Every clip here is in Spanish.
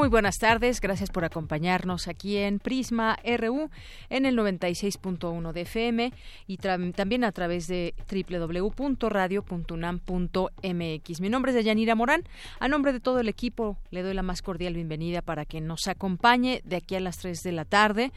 Muy buenas tardes, gracias por acompañarnos aquí en Prisma RU en el 96.1 de FM y también a través de www.radio.unam.mx. Mi nombre es Deyanira Morán. A nombre de todo el equipo le doy la más cordial bienvenida para que nos acompañe de aquí a las 3 de la tarde.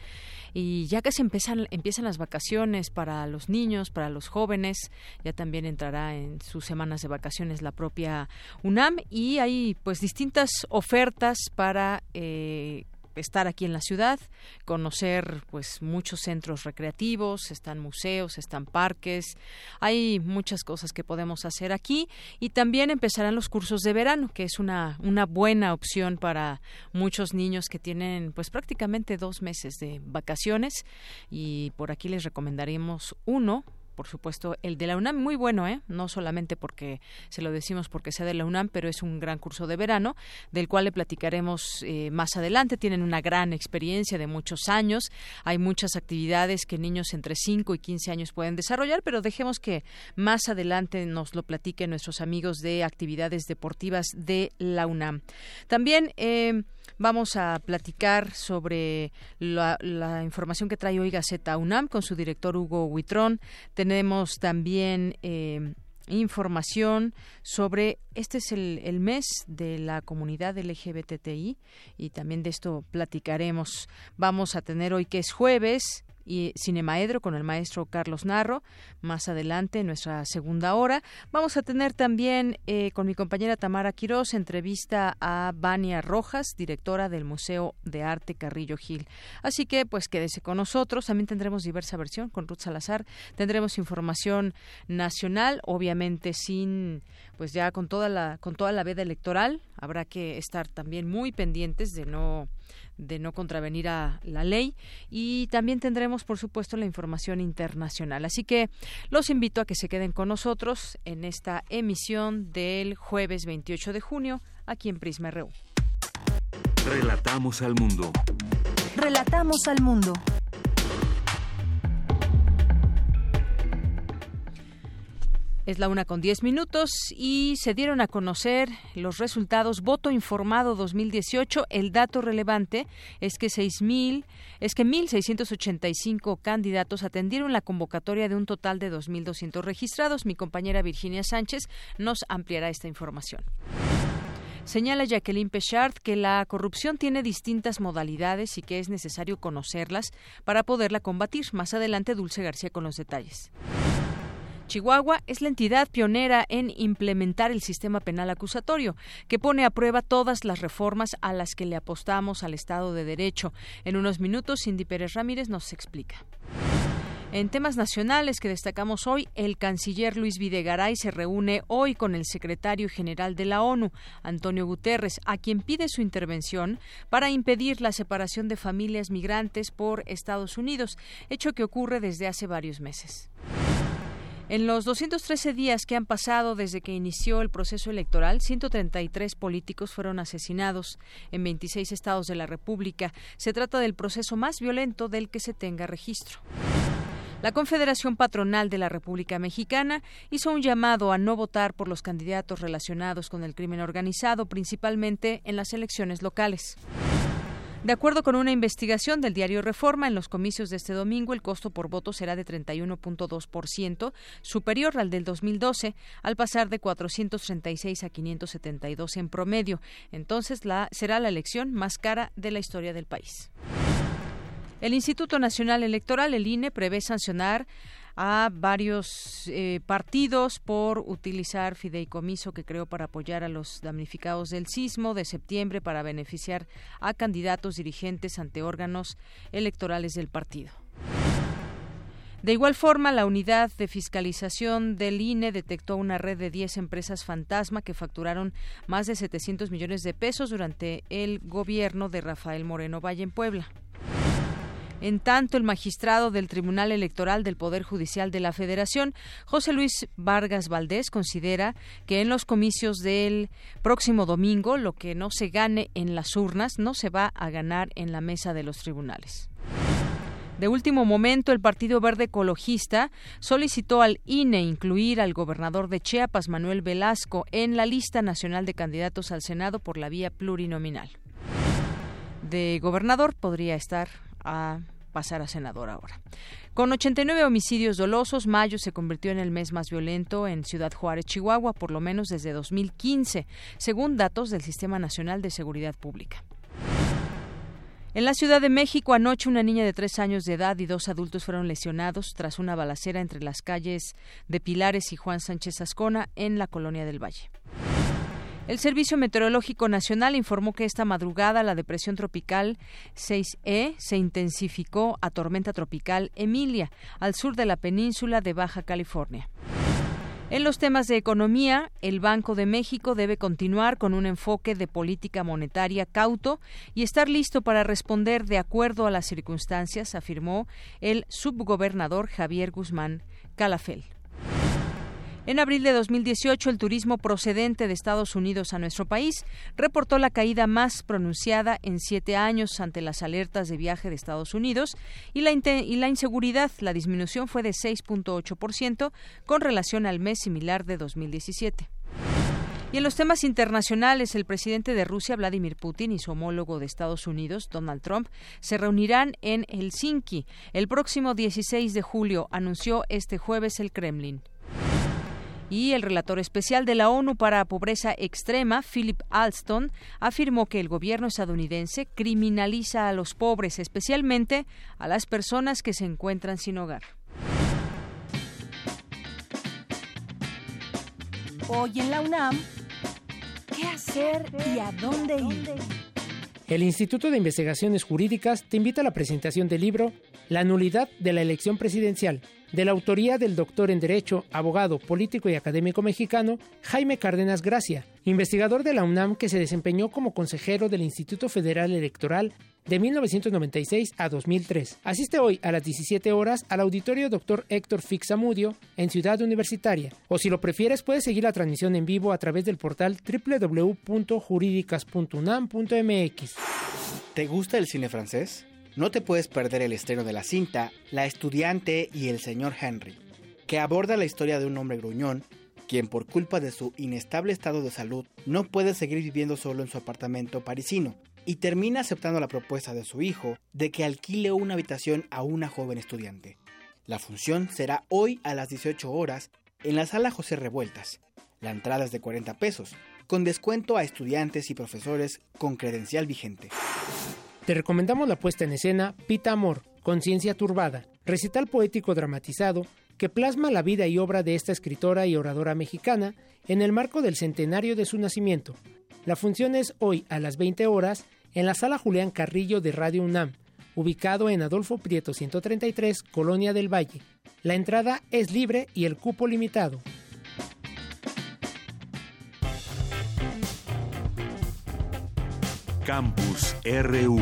Y ya que se empiezan, empiezan las vacaciones para los niños, para los jóvenes, ya también entrará en sus semanas de vacaciones la propia UNAM y hay pues distintas ofertas para eh, estar aquí en la ciudad, conocer pues muchos centros recreativos, están museos, están parques, hay muchas cosas que podemos hacer aquí y también empezarán los cursos de verano, que es una, una buena opción para muchos niños que tienen pues prácticamente dos meses de vacaciones y por aquí les recomendaremos uno por supuesto, el de la UNAM, muy bueno, ¿eh? no solamente porque se lo decimos porque sea de la UNAM, pero es un gran curso de verano, del cual le platicaremos eh, más adelante. Tienen una gran experiencia de muchos años, hay muchas actividades que niños entre 5 y 15 años pueden desarrollar, pero dejemos que más adelante nos lo platiquen nuestros amigos de actividades deportivas de la UNAM. También eh, Vamos a platicar sobre la, información que trae hoy Gaceta UNAM con su director Hugo Huitrón. Tenemos también eh, información sobre este es el, el, mes de la comunidad LGBTI y también de esto platicaremos. Vamos a tener hoy que es jueves y Cinemaedro con el maestro Carlos Narro. Más adelante, en nuestra segunda hora, vamos a tener también eh, con mi compañera Tamara Quirós entrevista a Vania Rojas, directora del Museo de Arte Carrillo Gil. Así que, pues quédese con nosotros. También tendremos diversa versión con Ruth Salazar. Tendremos información nacional, obviamente sin, pues ya con toda la, con toda la veda electoral. Habrá que estar también muy pendientes de no de no contravenir a la ley y también tendremos por supuesto la información internacional. Así que los invito a que se queden con nosotros en esta emisión del jueves 28 de junio aquí en Prisma RU. Relatamos al mundo. Relatamos al mundo. Es la una con diez minutos y se dieron a conocer los resultados voto informado 2018. El dato relevante es que seis mil, es que 1.685 candidatos atendieron la convocatoria de un total de 2.200 registrados. Mi compañera Virginia Sánchez nos ampliará esta información. Señala Jacqueline Pechard que la corrupción tiene distintas modalidades y que es necesario conocerlas para poderla combatir. Más adelante, Dulce García con los detalles. Chihuahua es la entidad pionera en implementar el sistema penal acusatorio, que pone a prueba todas las reformas a las que le apostamos al Estado de Derecho. En unos minutos, Cindy Pérez Ramírez nos explica. En temas nacionales que destacamos hoy, el canciller Luis Videgaray se reúne hoy con el secretario general de la ONU, Antonio Guterres, a quien pide su intervención para impedir la separación de familias migrantes por Estados Unidos, hecho que ocurre desde hace varios meses. En los 213 días que han pasado desde que inició el proceso electoral, 133 políticos fueron asesinados en 26 estados de la República. Se trata del proceso más violento del que se tenga registro. La Confederación Patronal de la República Mexicana hizo un llamado a no votar por los candidatos relacionados con el crimen organizado, principalmente en las elecciones locales. De acuerdo con una investigación del diario Reforma, en los comicios de este domingo el costo por voto será de 31.2%, superior al del 2012, al pasar de 436 a 572 en promedio. Entonces la, será la elección más cara de la historia del país. El Instituto Nacional Electoral, el INE, prevé sancionar a varios eh, partidos por utilizar fideicomiso que creó para apoyar a los damnificados del sismo de septiembre para beneficiar a candidatos dirigentes ante órganos electorales del partido. De igual forma, la unidad de fiscalización del INE detectó una red de 10 empresas fantasma que facturaron más de 700 millones de pesos durante el gobierno de Rafael Moreno Valle en Puebla. En tanto, el magistrado del Tribunal Electoral del Poder Judicial de la Federación, José Luis Vargas Valdés, considera que en los comicios del próximo domingo lo que no se gane en las urnas no se va a ganar en la mesa de los tribunales. De último momento, el Partido Verde Ecologista solicitó al INE incluir al gobernador de Chiapas, Manuel Velasco, en la lista nacional de candidatos al Senado por la vía plurinominal. De gobernador podría estar a pasar a senador ahora. Con 89 homicidios dolosos, mayo se convirtió en el mes más violento en Ciudad Juárez, Chihuahua, por lo menos desde 2015, según datos del Sistema Nacional de Seguridad Pública. En la Ciudad de México, anoche una niña de tres años de edad y dos adultos fueron lesionados tras una balacera entre las calles de Pilares y Juan Sánchez Ascona en la Colonia del Valle. El Servicio Meteorológico Nacional informó que esta madrugada la depresión tropical 6E se intensificó a tormenta tropical Emilia, al sur de la península de Baja California. En los temas de economía, el Banco de México debe continuar con un enfoque de política monetaria cauto y estar listo para responder de acuerdo a las circunstancias, afirmó el subgobernador Javier Guzmán Calafel. En abril de 2018, el turismo procedente de Estados Unidos a nuestro país reportó la caída más pronunciada en siete años ante las alertas de viaje de Estados Unidos y la, inseguridad. La disminución fue de 6.8% con relación al mes similar de 2017. Y en los temas internacionales, el presidente de Rusia, Vladimir Putin, y su homólogo de Estados Unidos, Donald Trump, se reunirán en Helsinki el próximo 16 de julio, anunció este jueves el Kremlin. Y el relator especial de la ONU para Pobreza Extrema, Philip Alston, afirmó que el gobierno estadounidense criminaliza a los pobres, especialmente a las personas que se encuentran sin hogar. Hoy en la UNAM, ¿qué hacer y a dónde ir? El Instituto de Investigaciones Jurídicas te invita a la presentación del libro La nulidad de la elección presidencial de la autoría del doctor en Derecho, abogado, político y académico mexicano Jaime Cárdenas Gracia, investigador de la UNAM que se desempeñó como consejero del Instituto Federal Electoral de 1996 a 2003. Asiste hoy a las 17 horas al auditorio Dr. Héctor Fixamudio en Ciudad Universitaria. O si lo prefieres, puedes seguir la transmisión en vivo a través del portal www.juridicas.unam.mx. ¿Te gusta el cine francés? No te puedes perder el estreno de la cinta La estudiante y el señor Henry, que aborda la historia de un hombre gruñón quien por culpa de su inestable estado de salud no puede seguir viviendo solo en su apartamento parisino y termina aceptando la propuesta de su hijo de que alquile una habitación a una joven estudiante. La función será hoy a las 18 horas en la sala José Revueltas. La entrada es de 40 pesos, con descuento a estudiantes y profesores con credencial vigente. Te recomendamos la puesta en escena Pita Amor, Conciencia Turbada, recital poético dramatizado que plasma la vida y obra de esta escritora y oradora mexicana en el marco del centenario de su nacimiento. La función es hoy a las 20 horas en la sala Julián Carrillo de Radio UNAM, ubicado en Adolfo Prieto 133, Colonia del Valle. La entrada es libre y el cupo limitado. Campus RU.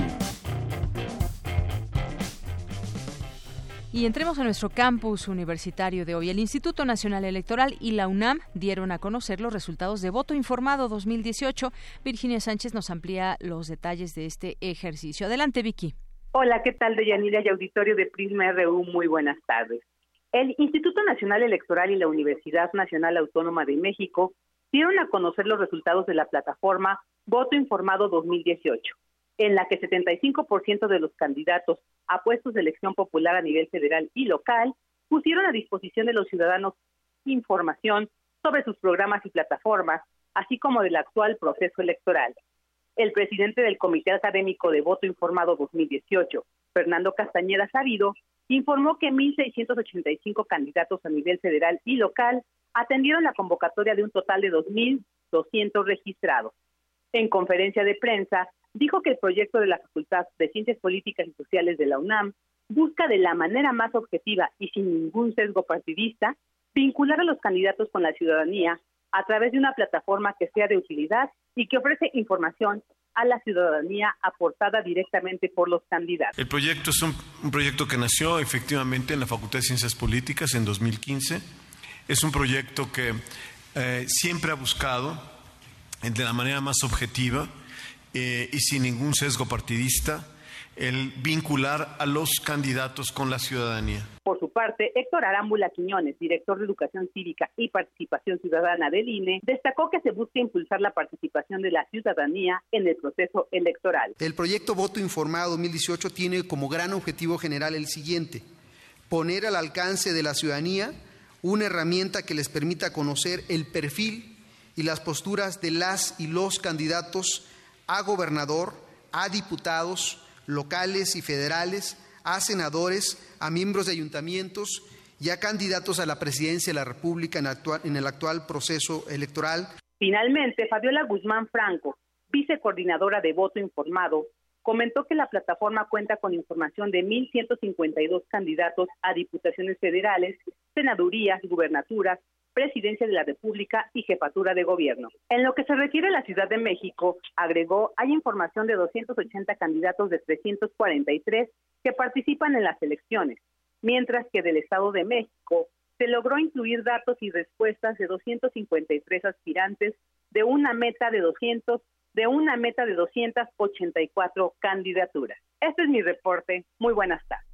Y entremos a nuestro campus universitario de hoy. El Instituto Nacional Electoral y la UNAM dieron a conocer los resultados de voto informado 2018. Virginia Sánchez nos amplía los detalles de este ejercicio. Adelante, Vicky. Hola, ¿qué tal, Deyanira y auditorio de Prisma RU? Muy buenas tardes. El Instituto Nacional Electoral y la Universidad Nacional Autónoma de México dieron a conocer los resultados de la plataforma Voto Informado 2018, en la que 75% de los candidatos a puestos de elección popular a nivel federal y local pusieron a disposición de los ciudadanos información sobre sus programas y plataformas, así como del actual proceso electoral. El presidente del Comité Académico de Voto Informado 2018, Fernando Castañeda Sabido, informó que 1.685 candidatos a nivel federal y local atendieron la convocatoria de un total de 2.200 registrados. En conferencia de prensa, dijo que el proyecto de la Facultad de Ciencias Políticas y Sociales de la UNAM busca de la manera más objetiva y sin ningún sesgo partidista vincular a los candidatos con la ciudadanía a través de una plataforma que sea de utilidad y que ofrece información a la ciudadanía aportada directamente por los candidatos. El proyecto es un, proyecto que nació efectivamente en la Facultad de Ciencias Políticas en 2015. Es un proyecto que eh, siempre ha buscado, de la manera más objetiva eh, y sin ningún sesgo partidista, el vincular a los candidatos con la ciudadanía. Por su parte, Héctor Arámbula Quiñones, director de Educación Cívica y Participación Ciudadana del INE, destacó que se busca impulsar la participación de la ciudadanía en el proceso electoral. El proyecto Voto Informado 2018 tiene como gran objetivo general el siguiente, poner al alcance de la ciudadanía una herramienta que les permita conocer el perfil y las posturas de las y los candidatos a gobernador, a diputados, locales y federales, a senadores, a miembros de ayuntamientos y a candidatos a la presidencia de la República en, el actual proceso electoral. Finalmente, Fabiola Guzmán Franco, vicecoordinadora de voto informado, comentó que la plataforma cuenta con información de 1.152 candidatos a diputaciones federales, senadurías, gubernaturas, Presidencia de la República y Jefatura de Gobierno. En lo que se refiere a la Ciudad de México, agregó, hay información de 280 candidatos de 343 que participan en las elecciones, mientras que del Estado de México se logró incluir datos y respuestas de 253 aspirantes de una meta de 200 de una meta de 284 candidaturas. Este es mi reporte. Muy buenas tardes.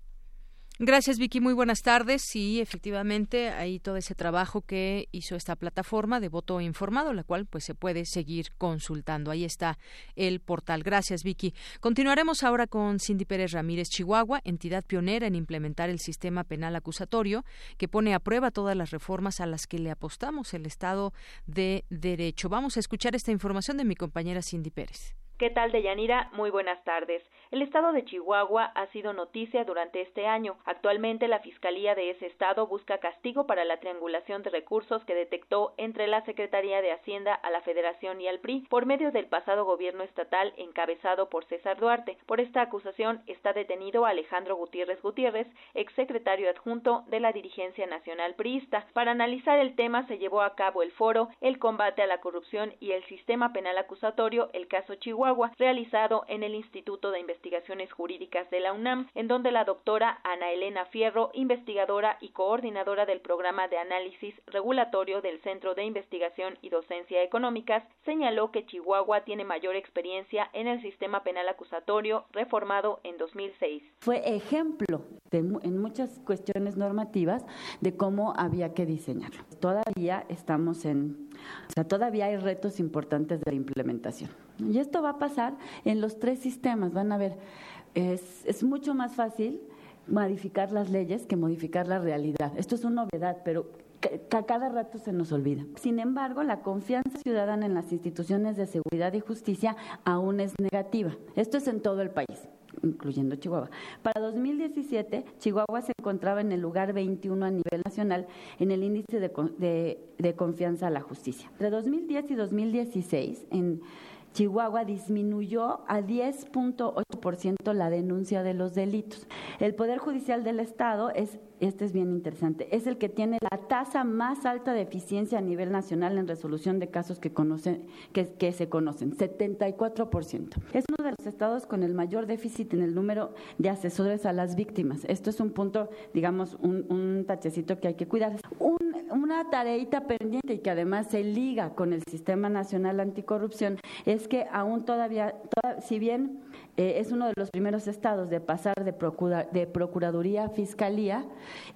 Gracias, Vicky. Muy buenas tardes. Sí, efectivamente, hay todo ese trabajo que hizo esta plataforma de voto informado, la cual pues se puede seguir consultando. Ahí está el portal. Gracias, Vicky. Continuaremos ahora con Cindy Pérez Ramírez Chihuahua, entidad pionera en implementar el sistema penal acusatorio que pone a prueba todas las reformas a las que le apostamos el Estado de Derecho. Vamos a escuchar esta información de mi compañera Cindy Pérez. ¿Qué tal, Deyanira? Muy buenas tardes. El estado de Chihuahua ha sido noticia durante este año. Actualmente la Fiscalía de ese estado busca castigo para la triangulación de recursos que detectó entre la Secretaría de Hacienda a la Federación y al PRI por medio del pasado gobierno estatal encabezado por César Duarte. Por esta acusación está detenido Alejandro Gutiérrez Gutiérrez, exsecretario adjunto de la dirigencia nacional priista. Para analizar el tema se llevó a cabo el foro El combate a la corrupción y el sistema penal acusatorio, el caso Chihuahua realizado en el Instituto de Investigaciones Jurídicas de la UNAM, en donde la doctora Ana Elena Fierro, investigadora y coordinadora del programa de análisis regulatorio del Centro de Investigación y Docencia Económicas, señaló que Chihuahua tiene mayor experiencia en el sistema penal acusatorio reformado en 2006. Fue ejemplo en muchas cuestiones normativas de cómo había que diseñarlo. Todavía estamos en, o sea, todavía hay retos importantes de la implementación. Y esto va a pasar en los tres sistemas. Van a ver, es, es mucho más fácil modificar las leyes que modificar la realidad. Esto es una novedad, pero a cada rato se nos olvida. Sin embargo, la confianza ciudadana en las instituciones de seguridad y justicia aún es negativa. Esto es en todo el país incluyendo Chihuahua. Para 2017, Chihuahua se encontraba en el lugar 21 a nivel nacional en el índice de, de, de confianza a la justicia. Entre 2010 y 2016, en Chihuahua disminuyó a 10.8% la denuncia de los delitos. El Poder Judicial del Estado es este es bien interesante, es el que tiene la tasa más alta de eficiencia a nivel nacional en resolución de casos que, conocen, que, se conocen, 74%. Es uno de los estados con el mayor déficit en el número de asesores a las víctimas. Esto es un punto, digamos, un, tachecito que hay que cuidar. Una tareita pendiente y que además se liga con el Sistema Nacional Anticorrupción es que aún todavía, si bien eh, es uno de los primeros estados de pasar de, de Procuraduría a Fiscalía,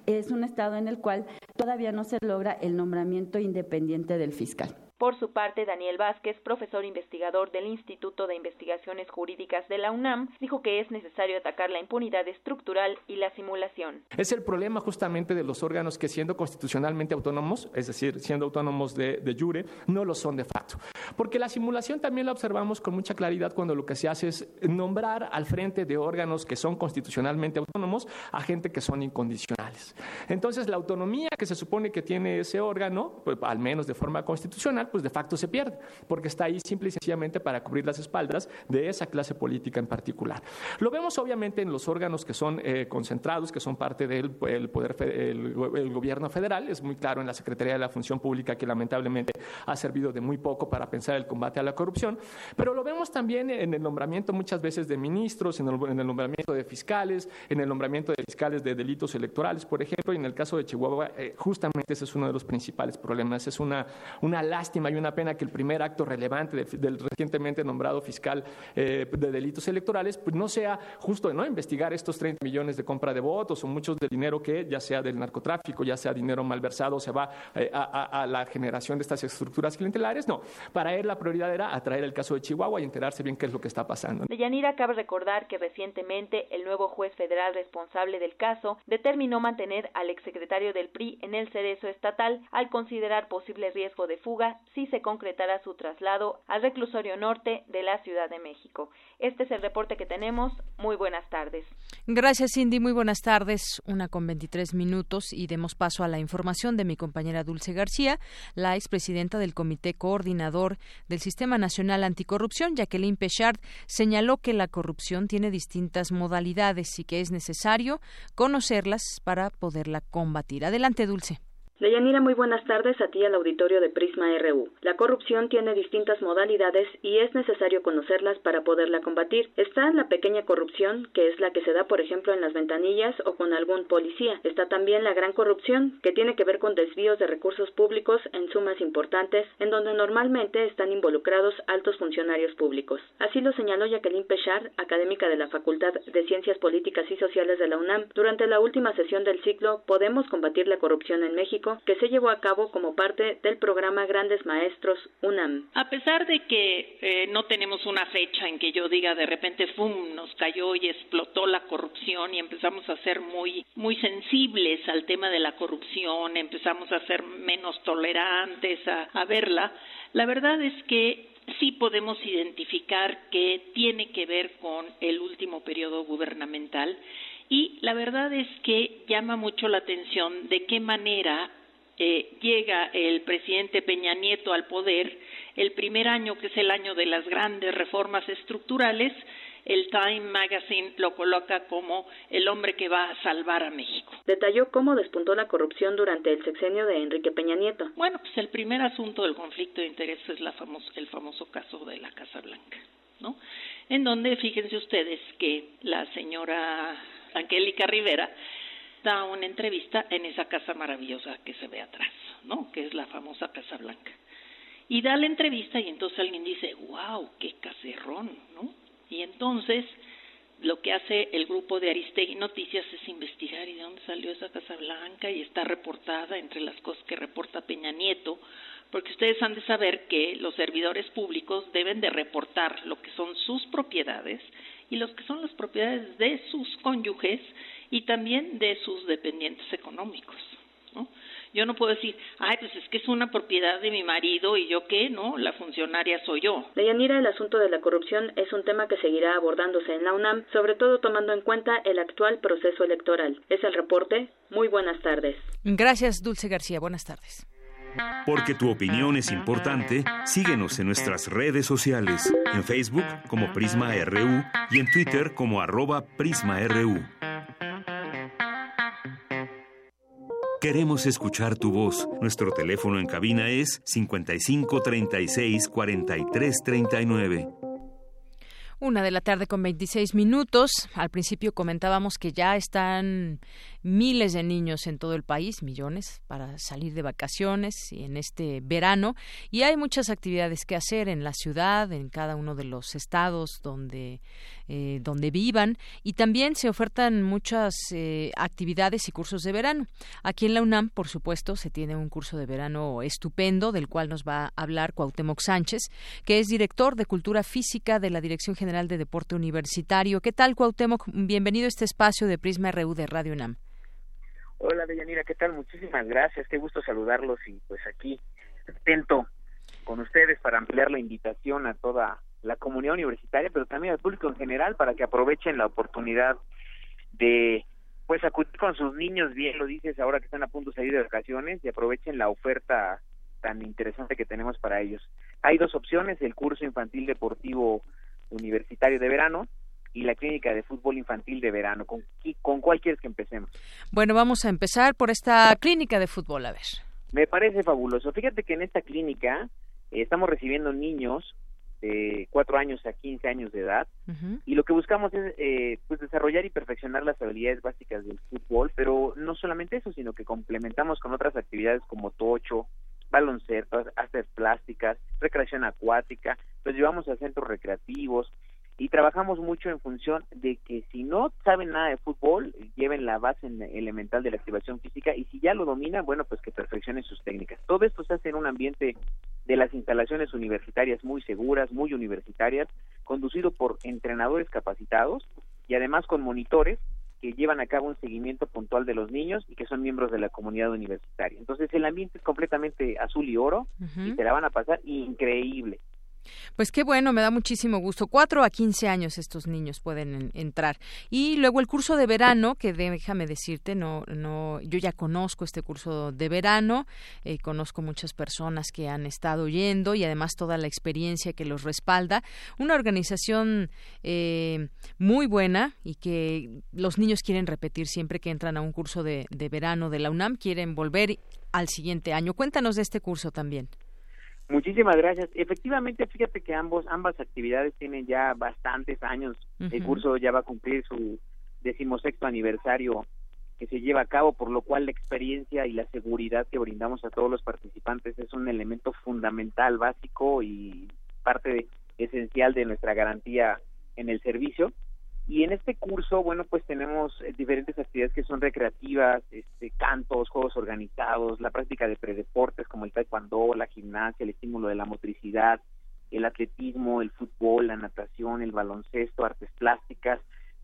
es un estado en el cual todavía no se logra el nombramiento independiente del fiscal. Por su parte, Daniel Vázquez, profesor investigador del Instituto de Investigaciones Jurídicas de la UNAM, dijo que es necesario atacar la impunidad estructural y la simulación. Es el problema justamente de los órganos que siendo constitucionalmente autónomos, es decir, siendo autónomos de, de jure, no lo son de facto. Porque la simulación también la observamos con mucha claridad cuando lo que se hace es nombrar al frente de órganos que son constitucionalmente autónomos a gente que son incondicionales. Entonces, la autonomía que se supone que tiene ese órgano, pues, al menos de forma constitucional, pues de facto se pierde, porque está ahí simple y sencillamente para cubrir las espaldas de esa clase política en particular. Lo vemos obviamente en los órganos que son eh, concentrados, que son parte del el poder el, gobierno federal. Es muy claro en la Secretaría de la Función Pública que lamentablemente ha servido de muy poco para pensar el combate a la corrupción, pero lo vemos también en el nombramiento muchas veces de ministros, en el, en el nombramiento de fiscales, en el nombramiento de fiscales de delitos electorales, por ejemplo, y en el caso de Chihuahua, eh, justamente ese es uno de los principales problemas. Es una, una lástima y una pena que el primer acto relevante del recientemente nombrado fiscal eh, de delitos electorales pues no sea justo ¿no? investigar estos 30 millones de compra de votos o muchos de dinero que ya sea del narcotráfico, ya sea dinero malversado, se va eh, a, la generación de estas estructuras clientelares. No, para él la prioridad era atraer el caso de Chihuahua y enterarse bien qué es lo que está pasando. De Yanira cabe recordar que recientemente el nuevo juez federal responsable del caso determinó mantener al exsecretario del PRI en el cerezo estatal al considerar posible riesgo de fuga si se concretara su traslado al reclusorio norte de la Ciudad de México. Este es el reporte que tenemos. Muy buenas tardes. Gracias, Cindy. Muy buenas tardes. Una con 23 minutos y demos paso a la información de mi compañera Dulce García, la expresidenta del Comité Coordinador del Sistema Nacional Anticorrupción, Jacqueline Pechard, señaló que la corrupción tiene distintas modalidades y que es necesario conocerlas para poderla combatir. Adelante, Dulce. Deyanira, muy buenas tardes a ti al auditorio de Prisma RU. La corrupción tiene distintas modalidades y es necesario conocerlas para poderla combatir. Está la pequeña corrupción, que es la que se da, por ejemplo, en las ventanillas o con algún policía. Está también la gran corrupción, que tiene que ver con desvíos de recursos públicos en sumas importantes, en donde normalmente están involucrados altos funcionarios públicos. Así lo señaló Jacqueline Pechard, académica de la Facultad de Ciencias Políticas y Sociales de la UNAM, durante la última sesión del ciclo Podemos combatir la corrupción en México que se llevó a cabo como parte del programa Grandes Maestros UNAM. A pesar de que eh, no tenemos una fecha en que yo diga de repente ¡fum! nos cayó y explotó la corrupción y empezamos a ser muy muy sensibles al tema de la corrupción, empezamos a ser menos tolerantes a, a verla, la verdad es que sí podemos identificar que tiene que ver con el último periodo gubernamental y la verdad es que llama mucho la atención de qué manera eh, llega el presidente Peña Nieto al poder el primer año, que es el año de las grandes reformas estructurales, el Time Magazine lo coloca como el hombre que va a salvar a México. Detalló cómo despuntó la corrupción durante el sexenio de Enrique Peña Nieto. Bueno, pues el primer asunto del conflicto de intereses es la el famoso caso de la Casa Blanca, ¿no? En donde, fíjense ustedes que la señora Angélica Rivera, da una entrevista en esa casa maravillosa que se ve atrás, ¿no? Que es la famosa Casa Blanca. Y da la entrevista y entonces alguien dice, wow, qué caserrón, ¿no? Y entonces lo que hace el grupo de Aristegui Noticias es investigar y de dónde salió esa Casa Blanca y está reportada entre las cosas que reporta Peña Nieto, porque ustedes han de saber que los servidores públicos deben de reportar lo que son sus propiedades y los que son las propiedades de sus cónyuges y también de sus dependientes económicos. ¿no? Yo no puedo decir, ay, pues es que es una propiedad de mi marido y yo qué, ¿no? La funcionaria soy yo. Deyanira, el asunto de la corrupción es un tema que seguirá abordándose en la UNAM, sobre todo tomando en cuenta el actual proceso electoral. Es el reporte. Muy buenas tardes. Gracias, Dulce García. Buenas tardes. Porque tu opinión es importante, síguenos en nuestras redes sociales, en Facebook como Prisma RU y en Twitter como arroba PrismaRU. Queremos escuchar tu voz. Nuestro teléfono en cabina es 55 36 43 39. Una de la tarde con 26 minutos. Al principio comentábamos que ya están miles de niños en todo el país, millones, para salir de vacaciones y en este verano. Y hay muchas actividades que hacer en la ciudad, en cada uno de los estados donde eh, donde vivan y también se ofertan muchas eh, actividades y cursos de verano. Aquí en la UNAM, por supuesto, se tiene un curso de verano estupendo del cual nos va a hablar Cuauhtémoc Sánchez, que es director de Cultura Física de la Dirección General de Deporte Universitario. ¿Qué tal, Cuauhtémoc? Bienvenido a este espacio de Prisma RU de Radio UNAM. Hola, Deyanira, ¿qué tal? Muchísimas gracias, qué gusto saludarlos y pues aquí atento con ustedes para ampliar la invitación a toda la comunidad universitaria, pero también al público en general para que aprovechen la oportunidad de pues acudir con sus niños, bien lo dices ahora que están a punto de salir de vacaciones y aprovechen la oferta tan interesante que tenemos para ellos. Hay dos opciones, el curso infantil deportivo universitario de verano y la clínica de fútbol infantil de verano. ¿Con, con cuál quieres que empecemos? Bueno, vamos a empezar por esta clínica de fútbol, a ver. Me parece fabuloso. Fíjate que en esta clínica eh, estamos recibiendo niños de 4 años a 15 años de edad y lo que buscamos es eh, pues desarrollar y perfeccionar las habilidades básicas del fútbol, pero no solamente eso, sino que complementamos con otras actividades como tocho, baloncesto, hacer plásticas, recreación acuática, los llevamos a centros recreativos, y trabajamos mucho en función de que si no saben nada de fútbol, lleven la base elemental de la activación física y si ya lo dominan, bueno, pues que perfeccionen sus técnicas. Todo esto se hace en un ambiente de las instalaciones universitarias muy seguras, muy universitarias, conducido por entrenadores capacitados y además con monitores que llevan a cabo un seguimiento puntual de los niños y que son miembros de la comunidad universitaria. Entonces el ambiente es completamente azul y oro y se la van a pasar increíble. Pues qué bueno, me da muchísimo gusto. Cuatro a quince años estos niños pueden entrar. Y luego el curso de verano, que déjame decirte, no, no, yo ya conozco este curso de verano, eh, conozco muchas personas que han estado yendo y además toda la experiencia que los respalda. Una organización eh, muy buena y que los niños quieren repetir siempre que entran a un curso de verano de la UNAM, quieren volver al siguiente año. Cuéntanos de este curso también. Muchísimas gracias. Efectivamente, fíjate que ambos ambas actividades tienen ya bastantes años. El curso ya va a cumplir su decimosexto aniversario que se lleva a cabo, por lo cual la experiencia y la seguridad que brindamos a todos los participantes es un elemento fundamental, básico y parte esencial de nuestra garantía en el servicio. Y en este curso, bueno, pues tenemos eh, diferentes actividades que son recreativas, este, cantos, juegos organizados, la práctica de predeportes como el taekwondo, la gimnasia, el estímulo de la motricidad, el atletismo, el fútbol, la natación, el baloncesto, artes plásticas,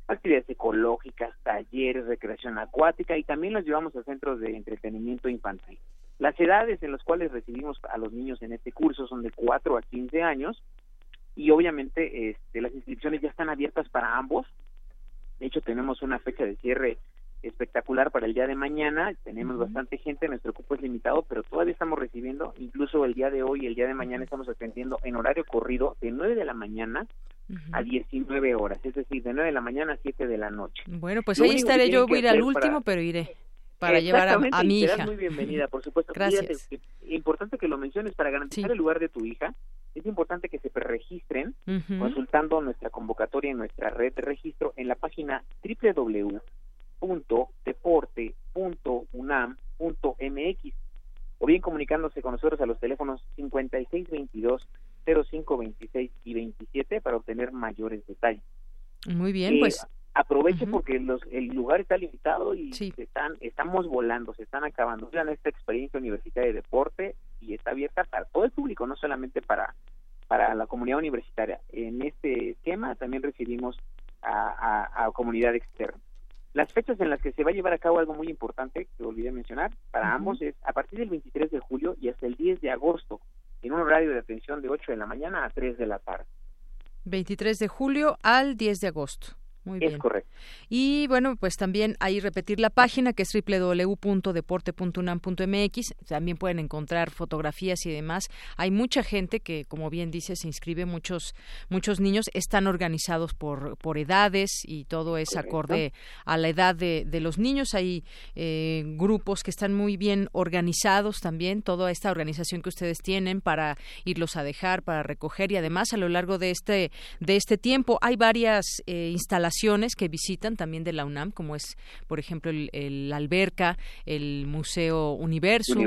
actividades ecológicas, talleres, recreación acuática y también los llevamos a centros de entretenimiento infantil. Las edades en las cuales recibimos a los niños en este curso son de 4 a 15 años y obviamente este, las inscripciones ya están abiertas para ambos. De hecho, tenemos una fecha de cierre espectacular para el día de mañana. Tenemos bastante gente, nuestro cupo es limitado, pero todavía estamos recibiendo, incluso el día de hoy y el día de mañana estamos atendiendo en horario corrido de 9 de la mañana a 19 horas, es decir, de 9 de la mañana a 7 de la noche. Bueno, pues ahí estaré yo, voy a ir al último, pero iré para llevar a, mi hija. muy bienvenida, por supuesto. Gracias. importante que lo menciones para garantizar el lugar de tu hija es importante que se registren consultando nuestra convocatoria en nuestra red de registro en la página www.deporte.unam.mx o bien comunicándose con nosotros a los teléfonos 5622 0526 y 27 para obtener mayores detalles. Muy bien, eh, pues aproveche porque los, el lugar está limitado y están estamos volando, se están acabando. Vean esta experiencia universitaria de deporte y está abierta para todo el público, no solamente para para la comunidad universitaria. En este tema también recibimos a, a, comunidad externa. Las fechas en las que se va a llevar a cabo algo muy importante que olvidé mencionar para ambos es a partir del 23 de julio y hasta el 10 de agosto en un horario de atención de 8 de la mañana a 3 de la tarde. 23 de julio al 10 de agosto. Muy bien. Es correcto. Y bueno, pues también ahí repetir la página que es www.deporte.unam.mx. También pueden encontrar fotografías y demás. Hay mucha gente que, como bien dice, se inscribe. Muchos muchos niños están organizados por, por edades y todo es acorde a la edad de, de los niños. Hay eh, grupos que están muy bien organizados también. Toda esta organización que ustedes tienen para irlos a dejar, para recoger y además a lo largo de este de este tiempo hay varias eh, instalaciones instalaciones que visitan también de la UNAM, como es, por ejemplo, el, alberca, el Museo Universum,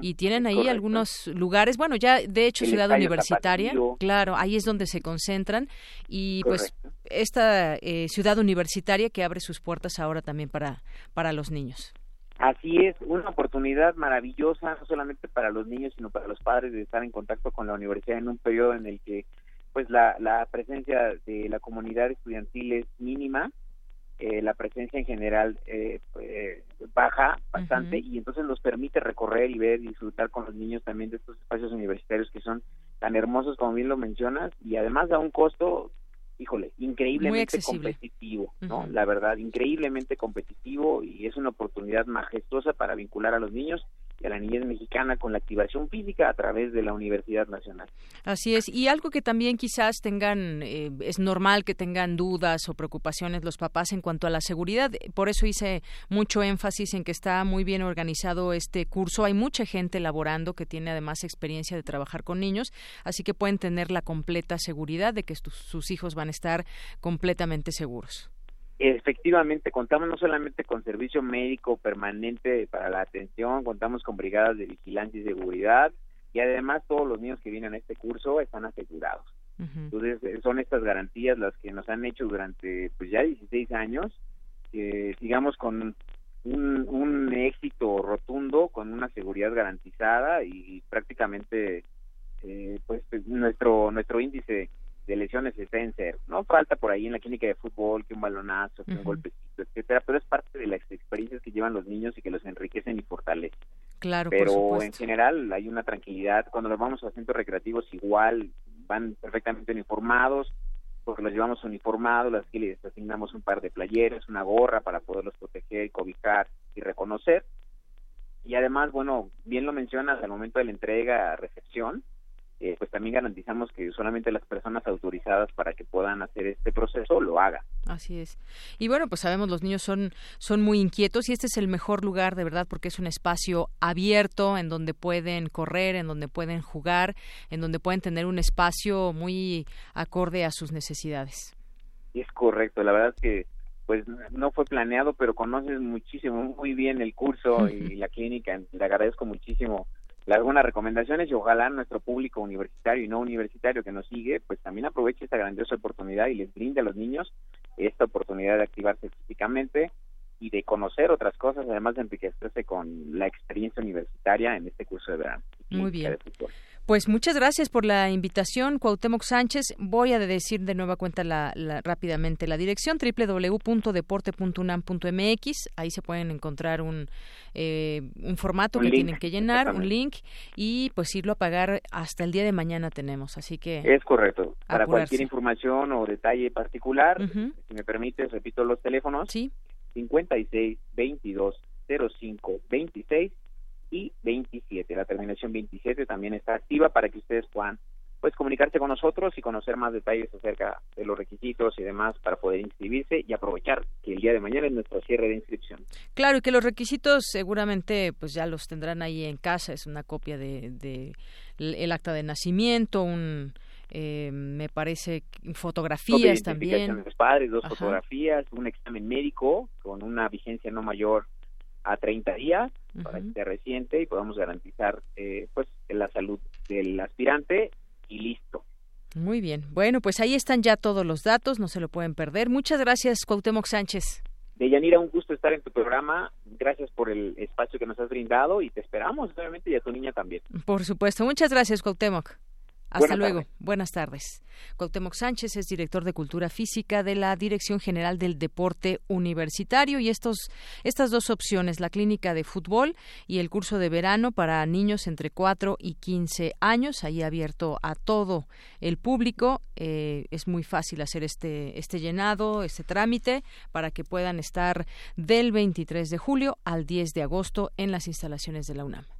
y tienen ahí algunos lugares, bueno, ya de hecho Ciudad Universitaria, claro, ahí es donde se concentran. Y pues esta eh, ciudad universitaria que abre sus puertas ahora también para, para los niños. Así es, una oportunidad maravillosa, no solamente para los niños, sino para los padres de estar en contacto con la universidad en un periodo en el que pues la, la presencia de la comunidad estudiantil es mínima, eh, la presencia en general eh, pues, baja bastante y entonces nos permite recorrer y ver y disfrutar con los niños también de estos espacios universitarios que son tan hermosos como bien lo mencionas y además a un costo híjole, increíblemente competitivo, ¿no? La verdad, increíblemente competitivo y es una oportunidad majestuosa para vincular a los niños a la niñez mexicana con la activación física a través de la Universidad Nacional. Así es, y algo que también quizás tengan, eh, es normal que tengan dudas o preocupaciones los papás en cuanto a la seguridad, por eso hice mucho énfasis en que está muy bien organizado este curso, hay mucha gente laborando que tiene además experiencia de trabajar con niños, así que pueden tener la completa seguridad de que sus hijos van a estar completamente seguros. Efectivamente, contamos no solamente con servicio médico permanente para la atención, contamos con brigadas de vigilancia y seguridad y además todos los niños que vienen a este curso están asegurados. Entonces, eh, son estas garantías las que nos han hecho durante pues ya 16 años que sigamos con un, un éxito rotundo, con una seguridad garantizada y prácticamente eh, pues nuestro nuestro índice de lesiones está en cero. No falta por ahí en la clínica de fútbol que un balonazo, que un golpecito, etcétera, pero es parte de las experiencias que llevan los niños y que los enriquecen y fortalecen. Claro, pero en general hay una tranquilidad. Cuando los vamos a centros recreativos igual van perfectamente uniformados, porque los llevamos uniformados, las que les asignamos un par de playeres, una gorra para poderlos proteger, cobijar y reconocer. Y además, bueno, bien lo mencionas al momento de la entrega, recepción, eh, pues también garantizamos que solamente las personas autorizadas para que puedan hacer este proceso lo hagan. Así es. Y bueno, pues sabemos los niños son son muy inquietos y este es el mejor lugar de verdad porque es un espacio abierto en donde pueden correr, en donde pueden jugar, en donde pueden tener un espacio muy acorde a sus necesidades. Es correcto, la verdad es que pues no fue planeado, pero conoces muchísimo, muy bien el curso y la clínica. Le agradezco muchísimo algunas recomendaciones y ojalá nuestro público universitario y no universitario que nos sigue, pues también aproveche esta grandiosa oportunidad y les brinde a los niños esta oportunidad de activarse físicamente y de conocer otras cosas, además de enriquecerse con la experiencia universitaria en este curso de verano. Muy bien. Pues muchas gracias por la invitación, Cuauhtémoc Sánchez. Voy a decir de nueva cuenta la, rápidamente la dirección www.deporte.unam.mx. Ahí se pueden encontrar un, eh, un formato que tienen que llenar, un link y pues irlo a pagar hasta el día de mañana tenemos. Así que es correcto. Para cualquier información o detalle particular, si me permite, repito los teléfonos. Sí. 56 22 05 26 y 27. La terminación 27 también está activa para que ustedes puedan pues comunicarse con nosotros y conocer más detalles acerca de los requisitos y demás para poder inscribirse y aprovechar que el día de mañana es nuestro cierre de inscripción. Claro, y que los requisitos seguramente pues ya los tendrán ahí en casa, es una copia de, el acta de nacimiento, un eh, me parece fotografías también. De los padres, dos fotografías, un examen médico con una vigencia no mayor a 30 días para que sea reciente y podamos garantizar eh, pues la salud del aspirante y listo. Muy bien. Bueno, pues ahí están ya todos los datos, no se lo pueden perder. Muchas gracias, Cuauhtémoc Sánchez. Deyanira, un gusto estar en tu programa. Gracias por el espacio que nos has brindado y te esperamos, obviamente, y a tu niña también. Por supuesto. Muchas gracias, Cuauhtémoc. Hasta luego. Buenas tardes. Cuauhtémoc Sánchez es director de Cultura Física de la Dirección General del Deporte Universitario y estos, estas dos opciones, la clínica de fútbol y el curso de verano para niños entre 4 y 15 años, ahí abierto a todo el público. Eh, es muy fácil hacer este, este llenado, este trámite, para que puedan estar del 23 de julio al 10 de agosto en las instalaciones de la UNAM.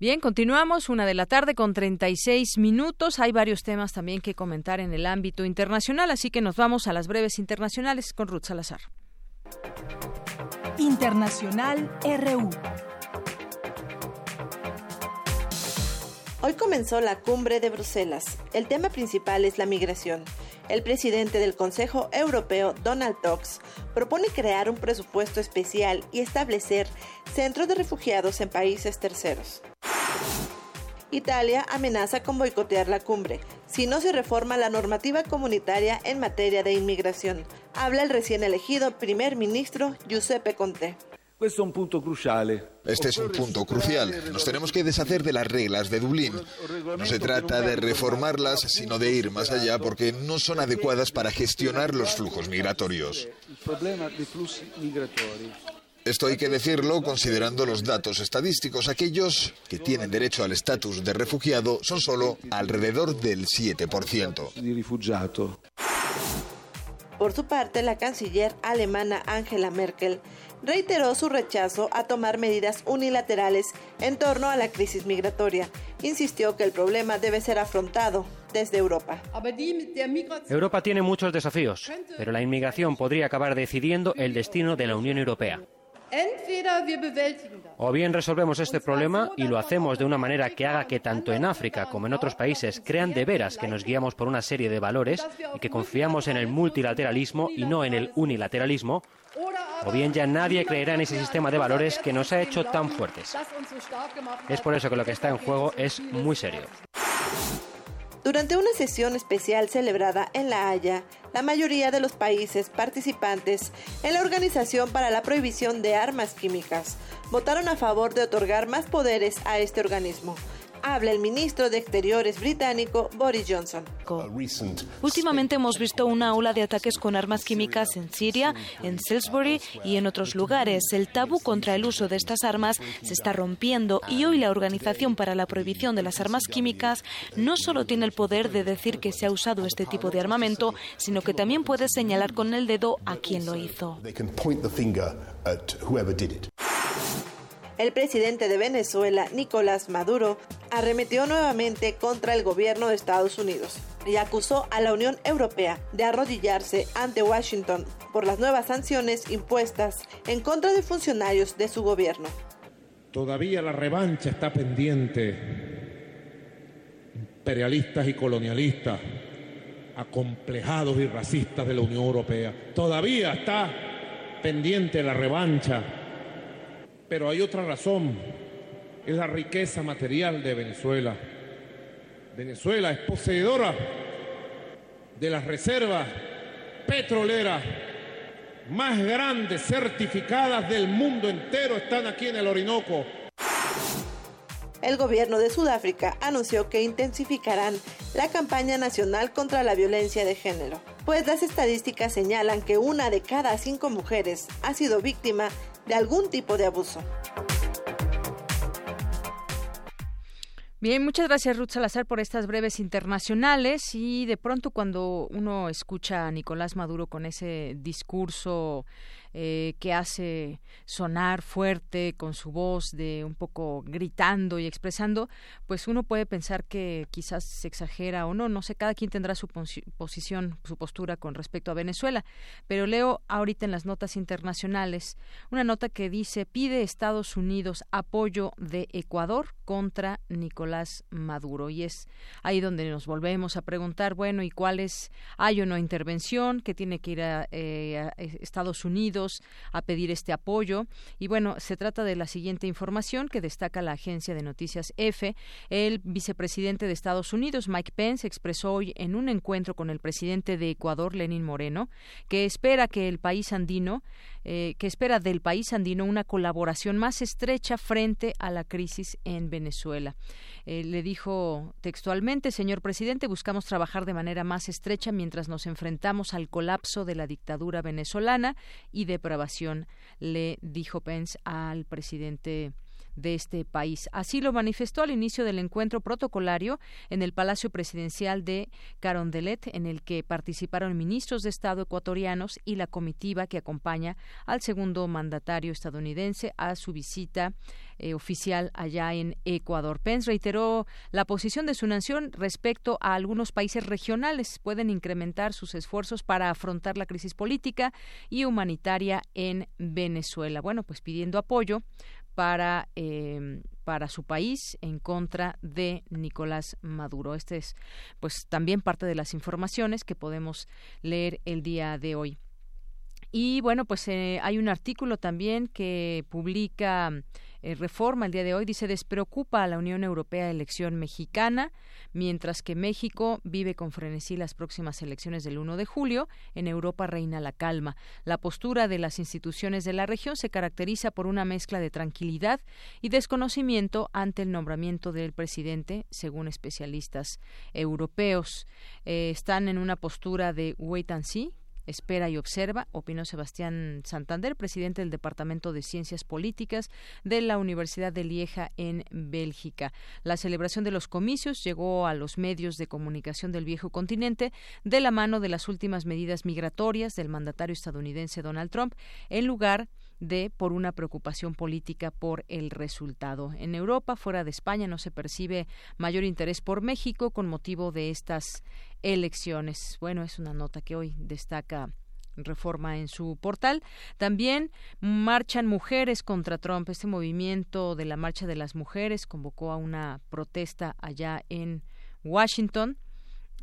Bien, continuamos, una de la tarde con 36 minutos. Hay varios temas también que comentar en el ámbito internacional, así que nos vamos a las breves internacionales con Ruth Salazar. Internacional RU. Hoy comenzó la cumbre de Bruselas. El tema principal es la migración. El presidente del Consejo Europeo, Donald Tusk, propone crear un presupuesto especial y establecer centros de refugiados en países terceros. Italia amenaza con boicotear la cumbre si no se reforma la normativa comunitaria en materia de inmigración. Habla el recién elegido primer ministro Giuseppe Conte. Este es un punto crucial. Nos tenemos que deshacer de las reglas de Dublín. No se trata de reformarlas, sino de ir más allá porque no son adecuadas para gestionar los flujos migratorios. Esto hay que decirlo considerando los datos estadísticos. Aquellos que tienen derecho al estatus de refugiado son solo alrededor del 7%. Por su parte, la canciller alemana Angela Merkel reiteró su rechazo a tomar medidas unilaterales en torno a la crisis migratoria. Insistió que el problema debe ser afrontado desde Europa. Europa tiene muchos desafíos, pero la inmigración podría acabar decidiendo el destino de la Unión Europea. O bien resolvemos este problema y lo hacemos de una manera que haga que tanto en África como en otros países crean de veras que nos guiamos por una serie de valores y que confiamos en el multilateralismo y no en el unilateralismo, o bien ya nadie creerá en ese sistema de valores que nos ha hecho tan fuertes. Es por eso que lo que está en juego es muy serio. Durante una sesión especial celebrada en La Haya, la mayoría de los países participantes en la Organización para la Prohibición de Armas Químicas votaron a favor de otorgar más poderes a este organismo, habla el ministro de Exteriores británico Boris Johnson. Últimamente hemos visto una ola de ataques con armas químicas en Siria, en Salisbury y en otros lugares. El tabú contra el uso de estas armas se está rompiendo y hoy la Organización para la Prohibición de las Armas Químicas no solo tiene el poder de decir que se ha usado este tipo de armamento, sino que también puede señalar con el dedo a quien lo hizo. El presidente de Venezuela, Nicolás Maduro, arremetió nuevamente contra el gobierno de Estados Unidos y acusó a la Unión Europea de arrodillarse ante Washington por las nuevas sanciones impuestas en contra de funcionarios de su gobierno. Todavía la revancha está pendiente. Imperialistas y colonialistas, acomplejados y racistas de la Unión Europea. Todavía está pendiente la revancha pero hay otra razón, es la riqueza material de Venezuela. Venezuela es poseedora de las reservas petroleras más grandes, certificadas del mundo entero, están aquí en el Orinoco. El gobierno de Sudáfrica anunció que intensificarán la campaña nacional contra la violencia de género, pues las estadísticas señalan que una de cada cinco mujeres ha sido víctima de algún tipo de abuso. Bien, muchas gracias Ruth Salazar por estas breves internacionales y de pronto cuando uno escucha a Nicolás Maduro con ese discurso eh, que hace sonar fuerte con su voz de un poco gritando y expresando, pues uno puede pensar que quizás se exagera o no, no sé, cada quien tendrá su posición, su postura con respecto a Venezuela, pero leo ahorita en las notas internacionales una nota que dice pide Estados Unidos apoyo de Ecuador contra Nicolás Maduro y es ahí donde nos volvemos a preguntar, bueno, ¿y cuál es? ¿Hay o no intervención? que tiene que ir a eh, Estados Unidos? A pedir este apoyo. Y bueno, se trata de la siguiente información que destaca la agencia de noticias EFE. El vicepresidente de Estados Unidos, Mike Pence, expresó hoy en un encuentro con el presidente de Ecuador, Lenin Moreno, que espera que el país andino eh, que espera del país andino una colaboración más estrecha frente a la crisis en Venezuela. Eh, le dijo textualmente, señor presidente, buscamos trabajar de manera más estrecha mientras nos enfrentamos al colapso de la dictadura venezolana y depravación, le dijo Pence al presidente de este país. Así lo manifestó al inicio del encuentro protocolario en el Palacio Presidencial de Carondelet, en el que participaron ministros de Estado ecuatorianos y la comitiva que acompaña al segundo mandatario estadounidense a su visita eh, oficial allá en Ecuador. Pence reiteró la posición de su nación respecto a algunos países regionales pueden incrementar sus esfuerzos para afrontar la crisis política y humanitaria en Venezuela. Bueno, pues pidiendo apoyo para, eh, para su país en contra de Nicolás Maduro. Este es pues también parte de las informaciones que podemos leer el día de hoy. Y bueno, pues eh, hay un artículo también que publica eh, Reforma el día de hoy. Dice, despreocupa a la Unión Europea elección mexicana, mientras que México vive con frenesí las próximas elecciones del 1 de julio. En Europa reina la calma. La postura de las instituciones de la región se caracteriza por una mezcla de tranquilidad y desconocimiento ante el nombramiento del presidente, según especialistas europeos. Eh, están en una postura de wait and see, espera y observa, opinó Sebastián Santander, presidente del Departamento de Ciencias Políticas de la Universidad de Lieja en Bélgica. La celebración de los comicios llegó a los medios de comunicación del viejo continente de la mano de las últimas medidas migratorias del mandatario estadounidense Donald Trump, en lugar de por una preocupación política por el resultado. En Europa, fuera de España, no se percibe mayor interés por México con motivo de estas elecciones. Bueno, es una nota que hoy destaca Reforma en su portal. También marchan mujeres contra Trump. Este movimiento de la Marcha de las Mujeres convocó a una protesta allá en Washington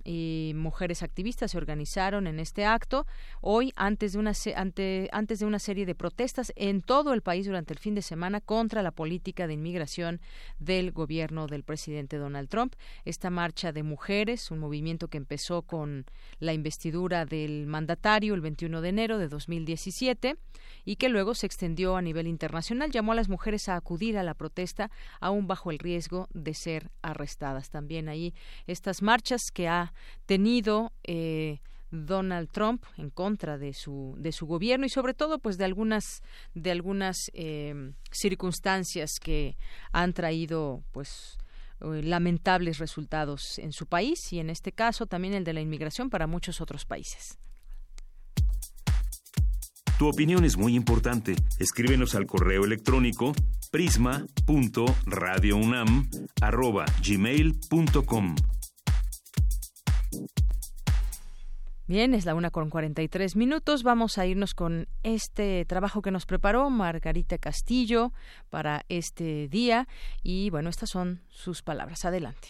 y mujeres activistas se organizaron en este acto hoy antes de una ante, antes de una serie de protestas en todo el país durante el fin de semana contra la política de inmigración del gobierno del presidente Donald Trump. Esta marcha de mujeres, un movimiento que empezó con la investidura del mandatario el 21 de enero de 2017 y que luego se extendió a nivel internacional, llamó a las mujeres a acudir a la protesta aún bajo el riesgo de ser arrestadas. También ahí estas marchas que ha tenido eh, Donald Trump en contra de su de su gobierno y sobre todo pues de algunas de algunas eh, circunstancias que han traído pues eh, lamentables resultados en su país y en este caso también el de la inmigración para muchos otros países. Tu opinión es muy importante. Escríbenos al correo electrónico prisma.radiounam@gmail.com. Bien, es la una con 43 minutos. Vamos a irnos con este trabajo que nos preparó Margarita Castillo para este día. Y bueno, estas son sus palabras. Adelante.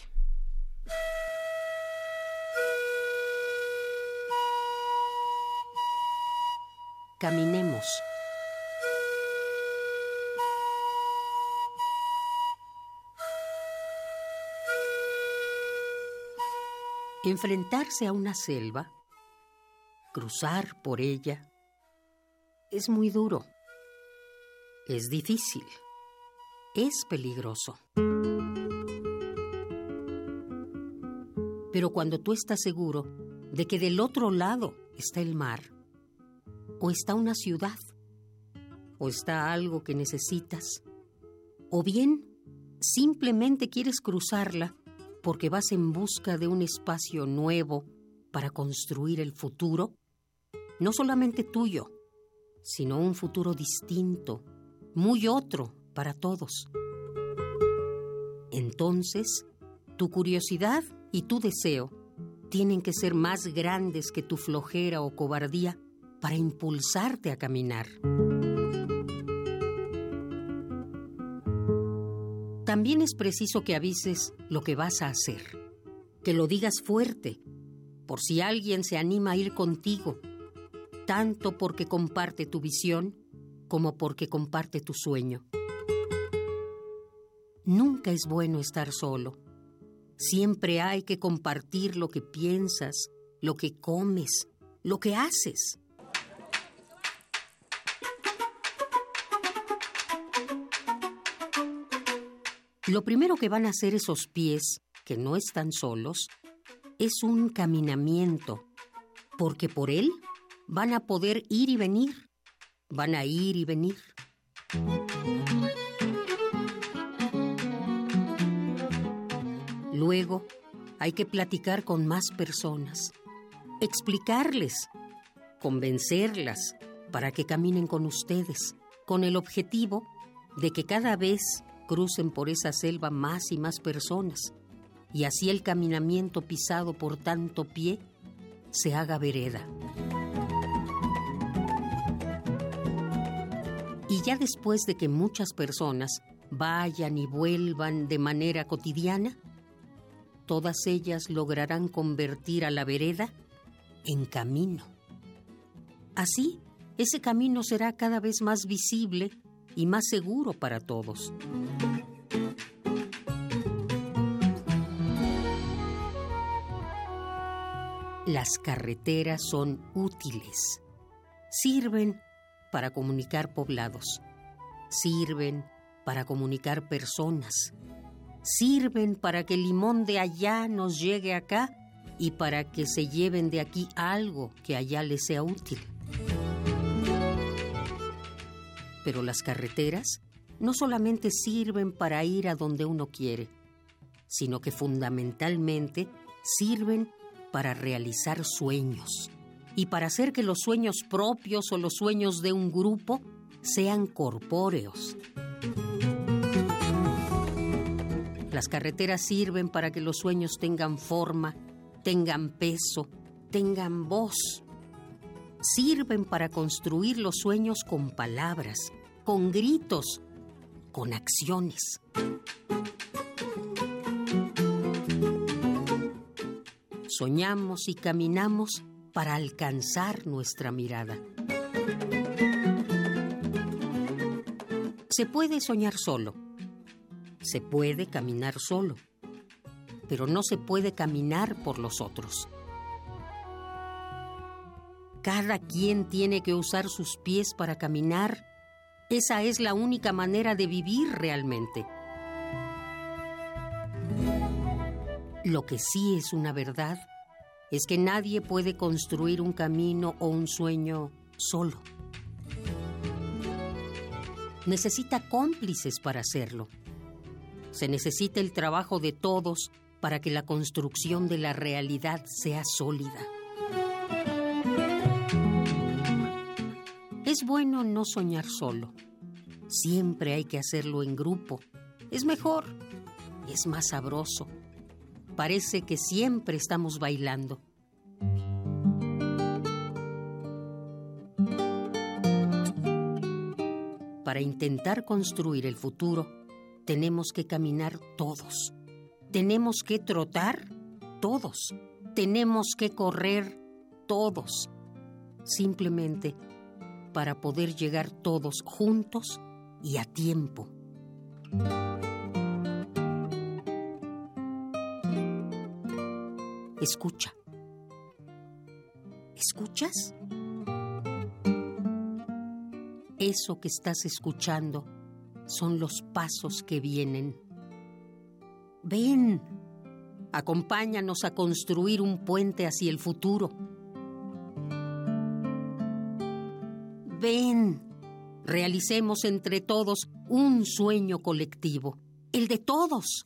Caminemos. Enfrentarse a una selva, cruzar por ella, es muy duro, es difícil, es peligroso. Pero cuando tú estás seguro de que del otro lado está el mar, o está una ciudad, o está algo que necesitas, o bien simplemente quieres cruzarla porque vas en busca de un espacio nuevo para construir el futuro, no solamente tuyo, sino un futuro distinto, muy otro para todos. Entonces, tu curiosidad y tu deseo tienen que ser más grandes que tu flojera o cobardía para impulsarte a caminar. También es preciso que avises lo que vas a hacer, que lo digas fuerte, por si alguien se anima a ir contigo, tanto porque comparte tu visión como porque comparte tu sueño. Nunca es bueno estar solo. Siempre hay que compartir lo que piensas, lo que comes, lo que haces. Lo primero que van a hacer esos pies, que no están solos, es un caminamiento, porque por él van a poder ir y venir, van a ir y venir. Luego, hay que platicar con más personas, explicarles, convencerlas para que caminen con ustedes, con el objetivo de que cada vez crucen por esa selva más y más personas, y así el caminamiento pisado por tanto pie se haga vereda. Y ya después de que muchas personas vayan y vuelvan de manera cotidiana, todas ellas lograrán convertir a la vereda en camino. Así, ese camino será cada vez más visible y más seguro para todos. Las carreteras son útiles. Sirven para comunicar poblados. Sirven para comunicar personas. Sirven para que el limón de allá nos llegue acá y para que se lleven de aquí algo que allá les sea útil. Pero las carreteras no solamente sirven para ir a donde uno quiere, sino que fundamentalmente sirven para realizar sueños y para hacer que los sueños propios o los sueños de un grupo sean corpóreos. Las carreteras sirven para que los sueños tengan forma, tengan peso, tengan voz. Sirven para construir los sueños con palabras, con gritos, con acciones. Soñamos y caminamos para alcanzar nuestra mirada. Se puede soñar solo, se puede caminar solo, pero no se puede caminar por los otros. Cada quien tiene que usar sus pies para caminar. Esa es la única manera de vivir realmente. Lo que sí es una verdad es que nadie puede construir un camino o un sueño solo. Necesita cómplices para hacerlo. Se necesita el trabajo de todos para que la construcción de la realidad sea sólida. Es bueno no soñar solo. Siempre hay que hacerlo en grupo. Es mejor, es más sabroso. Parece que siempre estamos bailando. Para intentar construir el futuro, tenemos que caminar todos. Tenemos que trotar todos. Tenemos que correr todos. Simplemente para poder llegar todos juntos y a tiempo. Escucha. ¿Escuchas? Eso que estás escuchando son los pasos que vienen. Ven, acompáñanos a construir un puente hacia el futuro. Ven, realicemos entre todos un sueño colectivo, el de todos.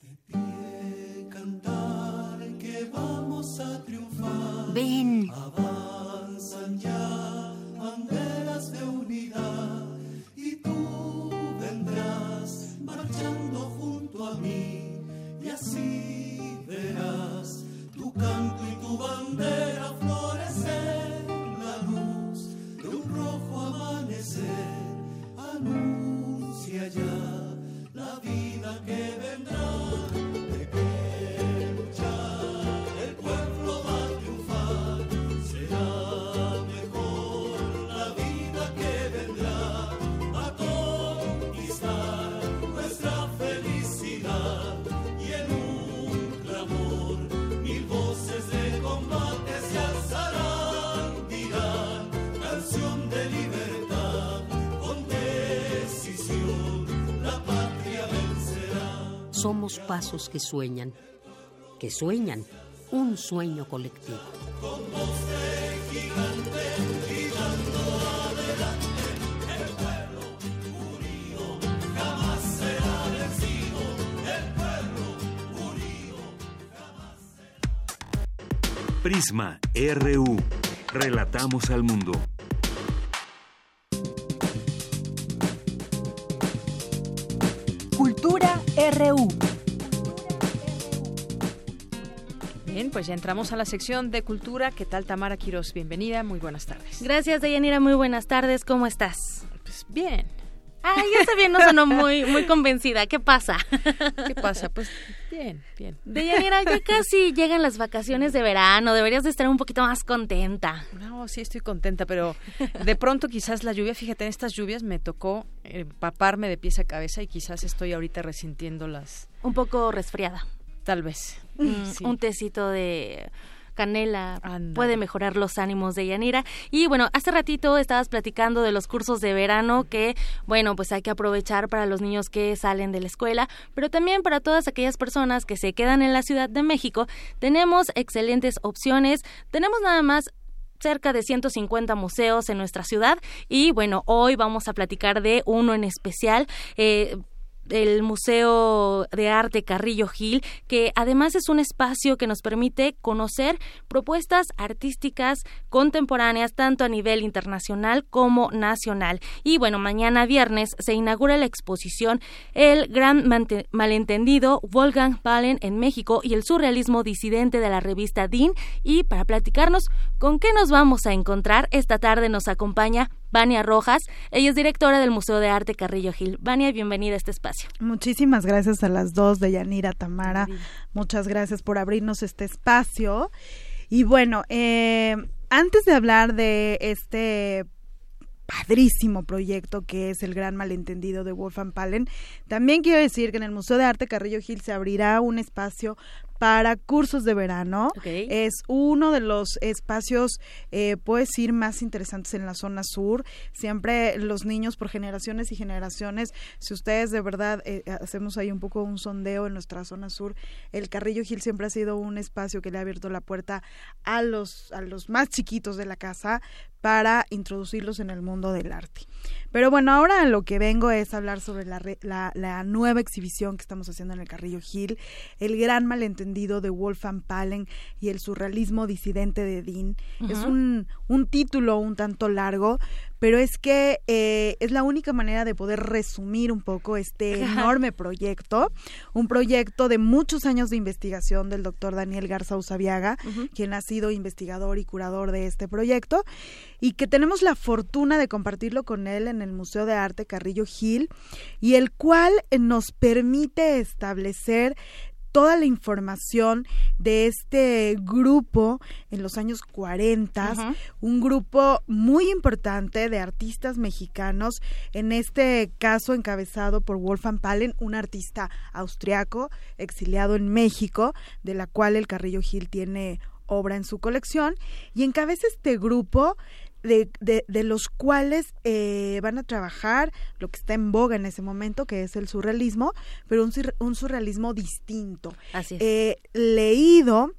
Ven. Avanzan ya banderas de unidad y tú vendrás marchando junto a mí y así verás tu canto y tu bandera florecer la luz de un rojo amanecer anuncia pasos que sueñan, que sueñan un sueño colectivo. Prisma RU. Relatamos al mundo. Pues ya entramos a la sección de cultura. ¿Qué tal, Tamara Quiroz? Bienvenida, muy buenas tardes. Gracias, Deyanira, muy buenas tardes. ¿Cómo estás? Pues bien. Ay, esa bien no sonó muy, muy convencida. ¿Qué pasa? ¿Qué pasa? Pues bien, bien. Deyanira, ya casi llegan las vacaciones de verano. Deberías de estar un poquito más contenta. No, sí estoy contenta, pero de pronto quizás la lluvia, fíjate, en estas lluvias me tocó empaparme de pies a cabeza y quizás estoy ahorita resintiéndolas. Un poco resfriada. Tal vez. Mm, Sí. Un tecito de canela puede mejorar los ánimos de Yanira. Y bueno, hace ratito estabas platicando de los cursos de verano que, bueno, pues hay que aprovechar para los niños que salen de la escuela, pero también para todas aquellas personas que se quedan en la Ciudad de México. Tenemos excelentes opciones. Tenemos nada más cerca de 150 museos en nuestra ciudad y bueno, hoy vamos a platicar de uno en especial. Eh, el Museo de Arte Carrillo Gil, que además es un espacio que nos permite conocer propuestas artísticas contemporáneas tanto a nivel internacional como nacional. Y bueno, mañana viernes se inaugura la exposición El Gran Malentendido Wolfgang Palen en México y el surrealismo disidente de la revista DIN. Y para platicarnos con qué nos vamos a encontrar, esta tarde nos acompaña Vania Rojas. Ella es directora del Museo de Arte Carrillo Gil. Vania, bienvenida a este espacio. Muchísimas gracias a las dos de Yanira Tamara. Muchas gracias por abrirnos este espacio. Y bueno, eh, antes de hablar de este padrísimo proyecto que es el gran malentendido de Wolfgang Palen. También quiero decir que en el Museo de Arte Carrillo Gil se abrirá un espacio para cursos de verano. Es uno de los espacios, eh, puedo decir, más interesantes en la zona sur. Siempre los niños por generaciones y generaciones, si ustedes de verdad eh, hacemos ahí un poco un sondeo en nuestra zona sur, el Carrillo Gil siempre ha sido un espacio que le ha abierto la puerta a los, a los más chiquitos de la casa para introducirlos en el mundo del arte. Pero bueno, ahora lo que vengo es hablar sobre la, la, la nueva exhibición que estamos haciendo en el Carrillo Gil, el gran malentendido de Wolfgang Palen y el surrealismo disidente de Dean. Es un, un título un tanto largo, pero es que eh, es la única manera de poder resumir un poco este enorme proyecto, un proyecto de muchos años de investigación del doctor Daniel Garza Usabiaga, quien ha sido investigador y curador de este proyecto, y que tenemos la fortuna de compartirlo con él en el Museo de Arte Carrillo Gil, y el cual eh, nos permite establecer toda la información de este grupo en los años 40, Ujú. un grupo muy importante de artistas mexicanos, en este caso encabezado por Wolfgang Palen, un artista austriaco exiliado en México, de la cual el Carrillo Gil tiene obra en su colección, y encabeza este grupo de, de, de los cuales eh, van a trabajar lo que está en boga en ese momento, que es el surrealismo, pero un, un surrealismo distinto. Así es. Eh, leído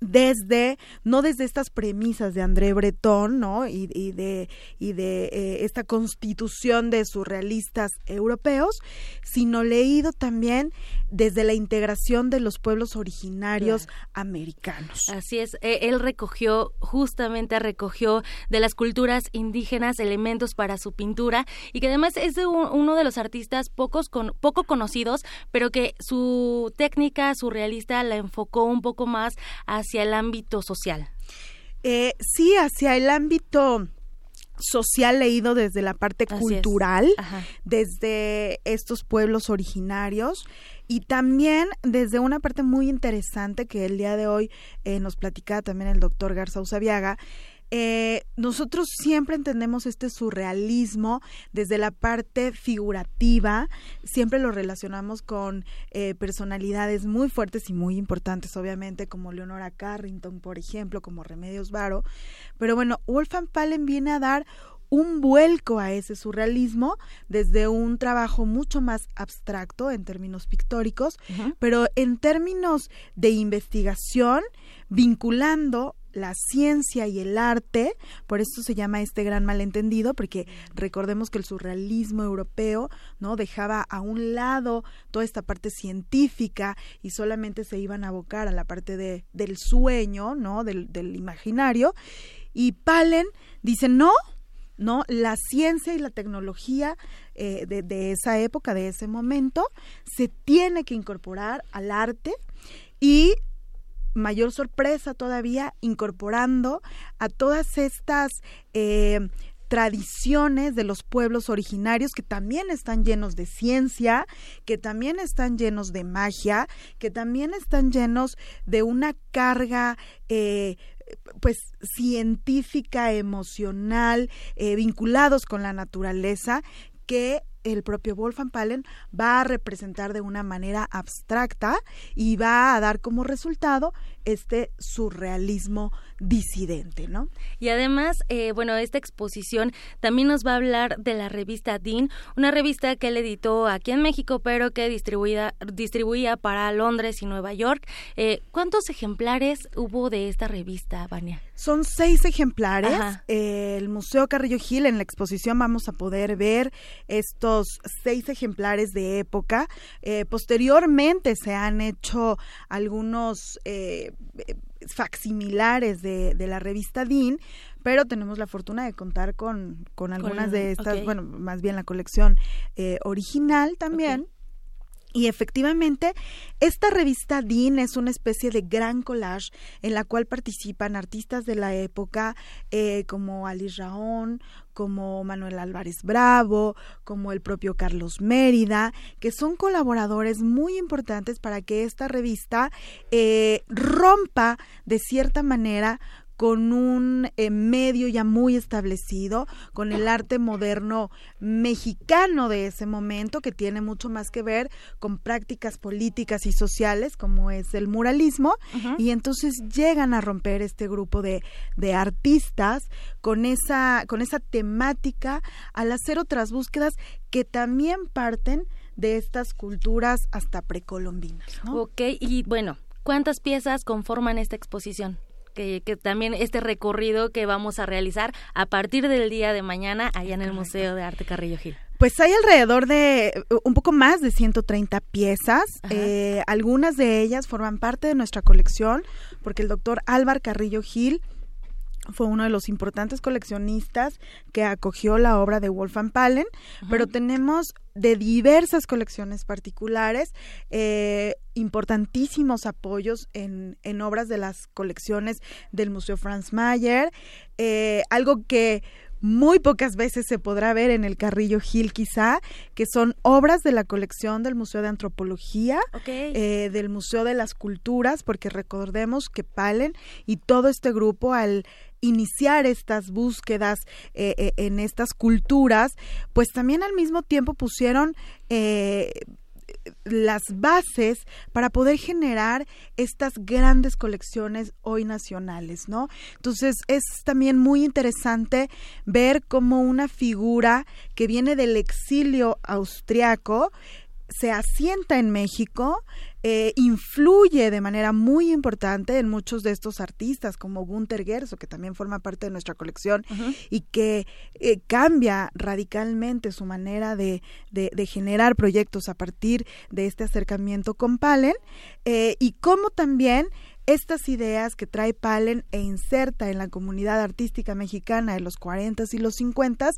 desde no desde estas premisas de André Breton no y, y de y de eh, esta constitución de surrealistas europeos sino leído también desde la integración de los pueblos originarios americanos. Así es, eh, él recogió, justamente recogió de las culturas indígenas elementos para su pintura y que además es de un- uno de los artistas pocos con, poco conocidos, pero que su técnica surrealista la enfocó un poco más hacia el ámbito social. Eh, sí hacia el ámbito social leído desde la parte Así cultural, desde estos pueblos originarios y también desde una parte muy interesante que el día de hoy eh, nos platicaba también el doctor Garza Usabiaga. Eh, nosotros siempre entendemos este surrealismo desde la parte figurativa, siempre lo relacionamos con eh, personalidades muy fuertes y muy importantes, obviamente, como Leonora Carrington, por ejemplo, como Remedios Varo. Pero bueno, Wolfgang Palen viene a dar un vuelco a ese surrealismo desde un trabajo mucho más abstracto en términos pictóricos, pero en términos de investigación, vinculando la ciencia y el arte, por eso se llama este gran malentendido, porque recordemos que el surrealismo europeo, ¿no? Dejaba a un lado toda esta parte científica y solamente se iban a abocar a la parte de, del sueño, ¿no? Del, del imaginario. Y Palen dice, no, ¿no? La ciencia y la tecnología eh, de, de, esa época, de ese momento, se tiene que incorporar al arte y mayor sorpresa todavía incorporando a todas estas eh, tradiciones de los pueblos originarios que también están llenos de ciencia, que también están llenos de magia, que también están llenos de una carga eh, pues científica, emocional, eh, vinculados con la naturaleza, que el propio Wolfgang Palen va a representar de una manera abstracta y va a dar como resultado este surrealismo disidente, ¿no? Y además, eh, bueno, esta exposición también nos va a hablar de la revista Dean, una revista que él editó aquí en México, pero que distribuida, distribuía para Londres y Nueva York. Eh, ¿Cuántos ejemplares hubo de esta revista, Vania? Son seis ejemplares. El Museo Carrillo Gil, en la exposición vamos a poder ver estos seis ejemplares de época. Eh, posteriormente se han hecho algunos eh, facsimilares de, de la revista Dean, pero tenemos la fortuna de contar con, con algunas de estas, okay. bueno, más bien la colección eh, original también. Okay. Y efectivamente, esta revista Dean es una especie de gran collage en la cual participan artistas de la época eh, como Alice Raón, como Manuel Álvarez Bravo, como el propio Carlos Mérida, que son colaboradores muy importantes para que esta revista eh, rompa de cierta manera con un eh, medio ya muy establecido, con el arte moderno mexicano de ese momento, que tiene mucho más que ver con prácticas políticas y sociales, como es el muralismo, uh -huh. y entonces llegan a romper este grupo de, de artistas con esa, con esa temática al hacer otras búsquedas que también parten de estas culturas hasta precolombinas. ¿no? Ok, y bueno, ¿cuántas piezas conforman esta exposición? Que, que, también este recorrido que vamos a realizar a partir del día de mañana allá en el Museo de Arte Carrillo Gil. Pues hay alrededor de un poco más de 130 piezas. Eh, algunas de ellas forman parte de nuestra colección porque el doctor Álvar Carrillo Gil fue uno de los importantes coleccionistas que acogió la obra de Wolfgang Palen, pero tenemos de diversas colecciones particulares, eh, importantísimos apoyos en, en, obras de las colecciones del Museo Franz Mayer, eh, algo que muy pocas veces se podrá ver en el Carrillo Gil quizá, que son obras de la colección del Museo de Antropología, okay. eh, del Museo de las Culturas, porque recordemos que Palen y todo este grupo al iniciar estas búsquedas eh, eh, en estas culturas, pues también al mismo tiempo pusieron eh, las bases para poder generar estas grandes colecciones hoy nacionales, ¿no? Entonces es también muy interesante ver cómo una figura que viene del exilio austriaco se asienta en México, eh, influye de manera muy importante en muchos de estos artistas, como Gunther Gerso, que también forma parte de nuestra colección, uh -huh. y que eh, cambia radicalmente su manera de, de, de, generar proyectos a partir de este acercamiento con Palen, eh, y cómo también estas ideas que trae Palen e inserta en la comunidad artística mexicana de los 40 y los 50,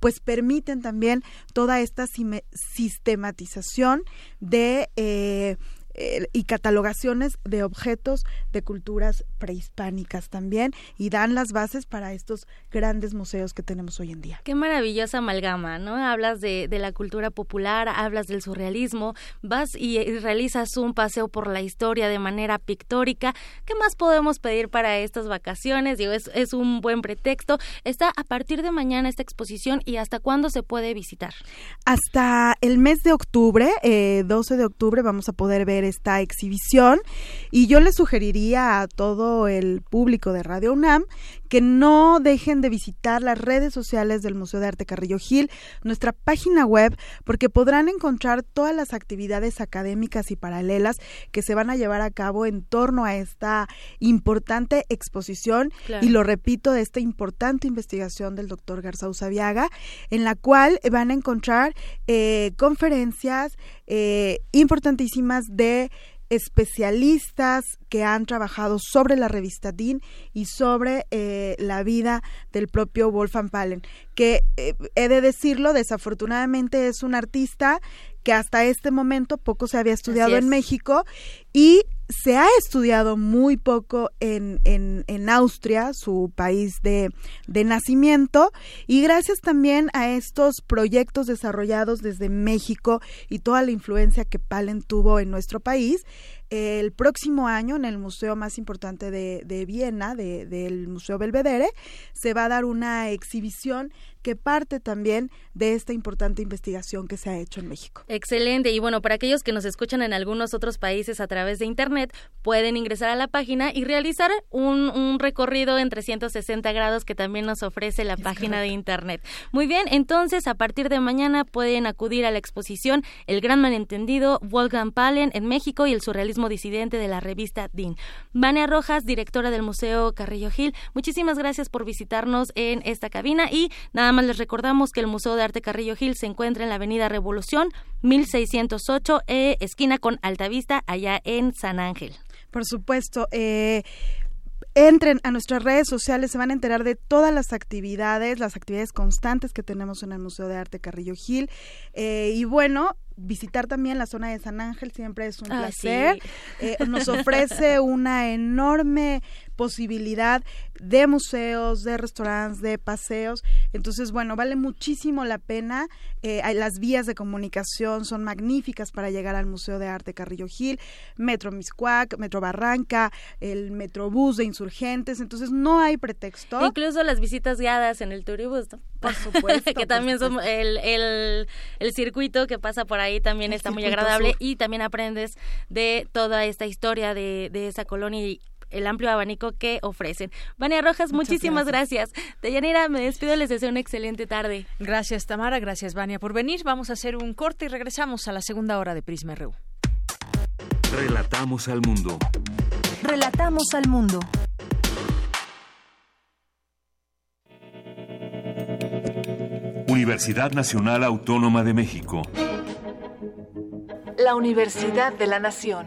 pues permiten también toda esta sistematización de eh, eh, y catalogaciones de objetos de culturas prehispánicas también y dan las bases para estos grandes museos que tenemos hoy en día. Qué maravillosa amalgama, ¿no? Hablas de, de la cultura popular, hablas del surrealismo, vas y, y, realizas un paseo por la historia de manera pictórica. ¿Qué más podemos pedir para estas vacaciones? Digo, es, es un buen pretexto. Está a partir de mañana esta exposición y hasta cuándo se puede visitar? Hasta el mes de octubre, eh, 12 de octubre, vamos a poder ver esta exhibición. Y yo le sugeriría a todo el público de Radio UNAM que no dejen de visitar las redes sociales del Museo de Arte Carrillo Gil, nuestra página web, porque podrán encontrar todas las actividades académicas y paralelas que se van a llevar a cabo en torno a esta importante exposición Claro. y lo repito, de esta importante investigación del doctor Garza Usabiaga, en la cual van a encontrar eh, conferencias eh, importantísimas de especialistas que han trabajado sobre la revista DIN y sobre eh, la vida del propio Wolfgang Palen, que eh, he de decirlo, desafortunadamente es un artista que hasta este momento poco se había estudiado es. en México y se ha estudiado muy poco en, en, en Austria, su país de, de nacimiento, y gracias también a estos proyectos desarrollados desde México y toda la influencia que Palen tuvo en nuestro país, el próximo año en el museo más importante de, de Viena, de- del Museo Belvedere, se va a dar una exhibición que parte también de esta importante investigación que se ha hecho en México. Excelente. Y bueno, para aquellos que nos escuchan en algunos otros países a través de Internet, pueden ingresar a la página y realizar un, un recorrido en 360 grados que también nos ofrece la página de Internet. Muy bien, entonces a partir de mañana pueden acudir a la exposición El Gran Malentendido, Wolfgang Palen en México y el surrealismo disidente de la revista DIN. Vania Rojas, directora del Museo Carrillo Gil, muchísimas gracias por visitarnos en esta cabina y nada más les recordamos que el Museo de Arte Carrillo Gil se encuentra en la Avenida Revolución 1608, eh, esquina con Altavista, allá en San Ángel. Por supuesto, eh, entren a nuestras redes sociales, se van a enterar de todas las actividades, las actividades constantes que tenemos en el Museo de Arte Carrillo Gil. Eh, y bueno, visitar también la zona de San Ángel siempre es un Ah, placer. sí. Eh, nos ofrece una enorme posibilidad de museos, de restaurantes, de paseos. Entonces, bueno, vale muchísimo la pena. Eh, las vías de comunicación son magníficas para llegar al Museo de Arte Carrillo Gil, Metro Miscuac, Metro Barranca, el Metrobús de Insurgentes. Entonces, no hay pretexto. Incluso las visitas guiadas en el turibús, ¿no? Por supuesto. que también son el, el, el circuito que pasa por ahí también El está muy agradable sur. y también aprendes de toda esta historia de, de esa colonia y el amplio abanico que ofrecen. Vania Rojas, Muchas muchísimas gracias. Deyanira, me despido, les deseo una excelente tarde. Gracias Tamara, gracias Vania por venir. Vamos a hacer un corte y regresamos a la segunda hora de Prisma RU. Relatamos al mundo. Relatamos al mundo. Universidad Nacional Autónoma de México. La Universidad de la Nación.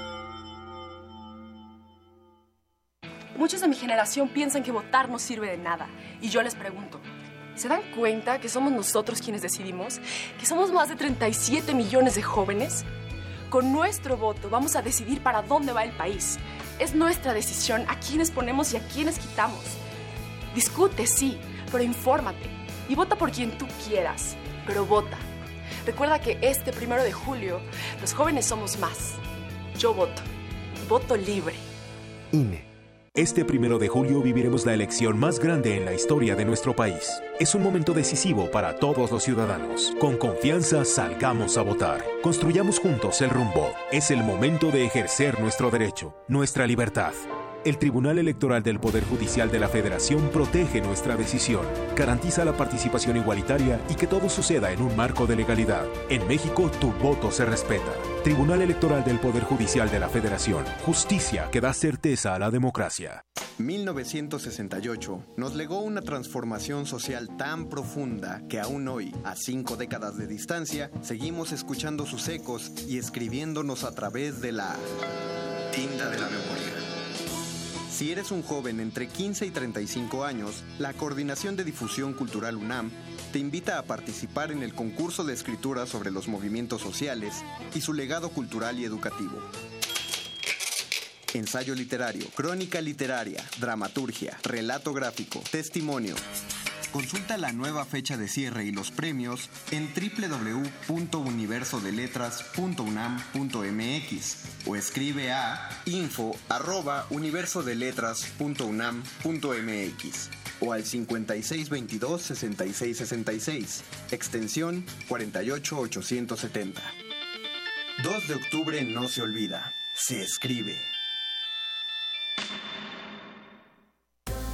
Muchos de mi generación piensan que votar no sirve de nada. Y yo les pregunto, ¿se dan cuenta que somos nosotros quienes decidimos? ¿Que somos más de 37 millones de jóvenes? Con nuestro voto vamos a decidir para dónde va el país. Es nuestra decisión a quiénes ponemos y a quiénes quitamos. Discute, sí, pero infórmate. Y vota por quien tú quieras, pero vota. Recuerda que este primero de julio los jóvenes somos más. Yo voto. Voto libre. INE. Este primero de julio viviremos la elección más grande en la historia de nuestro país. Es un momento decisivo para todos los ciudadanos. Con confianza salgamos a votar. Construyamos juntos el rumbo. Es el momento de ejercer nuestro derecho, nuestra libertad. El Tribunal Electoral del Poder Judicial de la Federación protege nuestra decisión, garantiza la participación igualitaria y que todo suceda en un marco de legalidad. En México, tu voto se respeta. Tribunal Electoral del Poder Judicial de la Federación. Justicia que da certeza a la democracia. 1968 nos legó una transformación social tan profunda que aún hoy, a cinco décadas de distancia, seguimos escuchando sus ecos y escribiéndonos a través de la tinta de la memoria. Si eres un joven entre 15 y 35 años, la Coordinación de Difusión Cultural UNAM te invita a participar en el concurso de escritura sobre los movimientos sociales y su legado cultural y educativo. Ensayo literario, crónica literaria, dramaturgia, relato gráfico, testimonio. Consulta la nueva fecha de cierre y los premios en www.universodeletras.unam.mx o escribe a info@universodeletras.unam.mx o al 5622-6666, extensión 48870. 2 de octubre no se olvida, se escribe.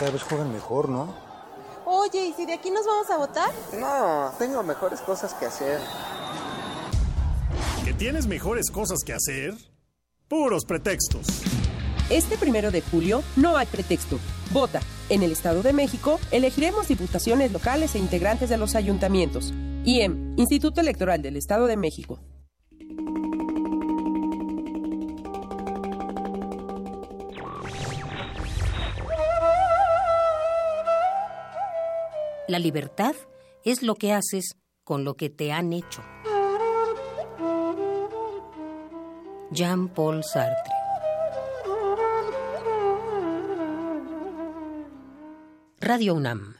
Cada vez juegan mejor, ¿no? Oye, ¿y si de aquí nos vamos a votar? No, tengo mejores cosas que hacer. ¿Que tienes mejores cosas que hacer? Puros pretextos. Este primero de julio no hay pretexto. Vota. En el Estado de México elegiremos diputaciones locales e integrantes de los ayuntamientos. IEM, Instituto Electoral del Estado de México. La libertad es lo que haces con lo que te han hecho. Jean-Paul Sartre. Radio UNAM.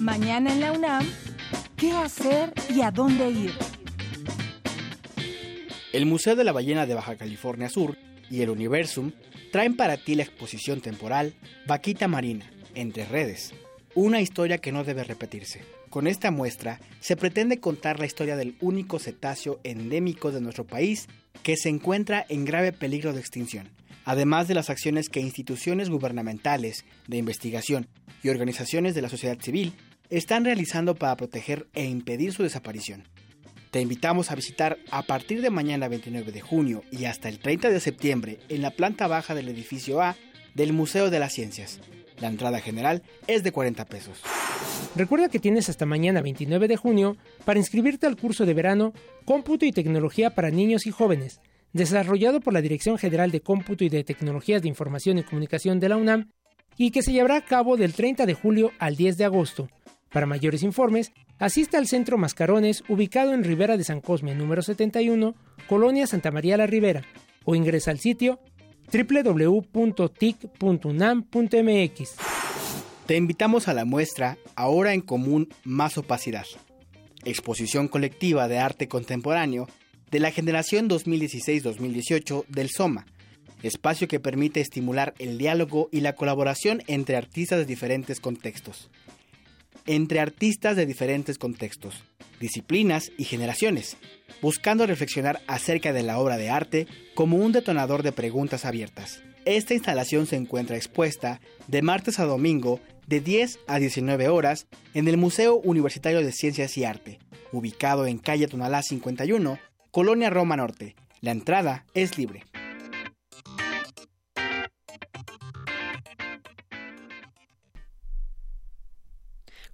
Mañana en la UNAM, ¿qué hacer y a dónde ir? El Museo de la Ballena de Baja California Sur y el Universum traen para ti la exposición temporal Vaquita Marina, Entre Redes, una historia que no debe repetirse. Con esta muestra se pretende contar la historia del único cetáceo endémico de nuestro país que se encuentra en grave peligro de extinción, además de las acciones que instituciones gubernamentales, de investigación y organizaciones de la sociedad civil están realizando para proteger e impedir su desaparición. Te invitamos a visitar a partir de mañana 29 de junio y hasta el 30 de septiembre en la planta baja del edificio A del Museo de las Ciencias. La entrada general es de 40 pesos. Recuerda que tienes hasta mañana 29 de junio para inscribirte al curso de verano Cómputo y Tecnología para Niños y Jóvenes, desarrollado por la Dirección General de Cómputo y de Tecnologías de Información y Comunicación de la UNAM y que se llevará a cabo del 30 de julio al 10 de agosto. Para mayores informes, asista al Centro Mascarones ubicado en Rivera de San Cosme número 71, Colonia Santa María la Ribera, o ingresa al sitio www.tic.unam.mx. Te invitamos a la muestra Ahora en Común Más Opacidad. exposición colectiva de arte contemporáneo de la generación 2016-2018 del SOMA, espacio que permite estimular el diálogo y la colaboración entre artistas de diferentes contextos. Entre artistas de diferentes contextos, disciplinas y generaciones, buscando reflexionar acerca de la obra de arte como un detonador de preguntas abiertas. Esta instalación se encuentra expuesta de martes a domingo de 10 a 19 horas en el Museo Universitario de Ciencias y Arte, ubicado en calle Tonalá 51, Colonia Roma Norte. La entrada es libre.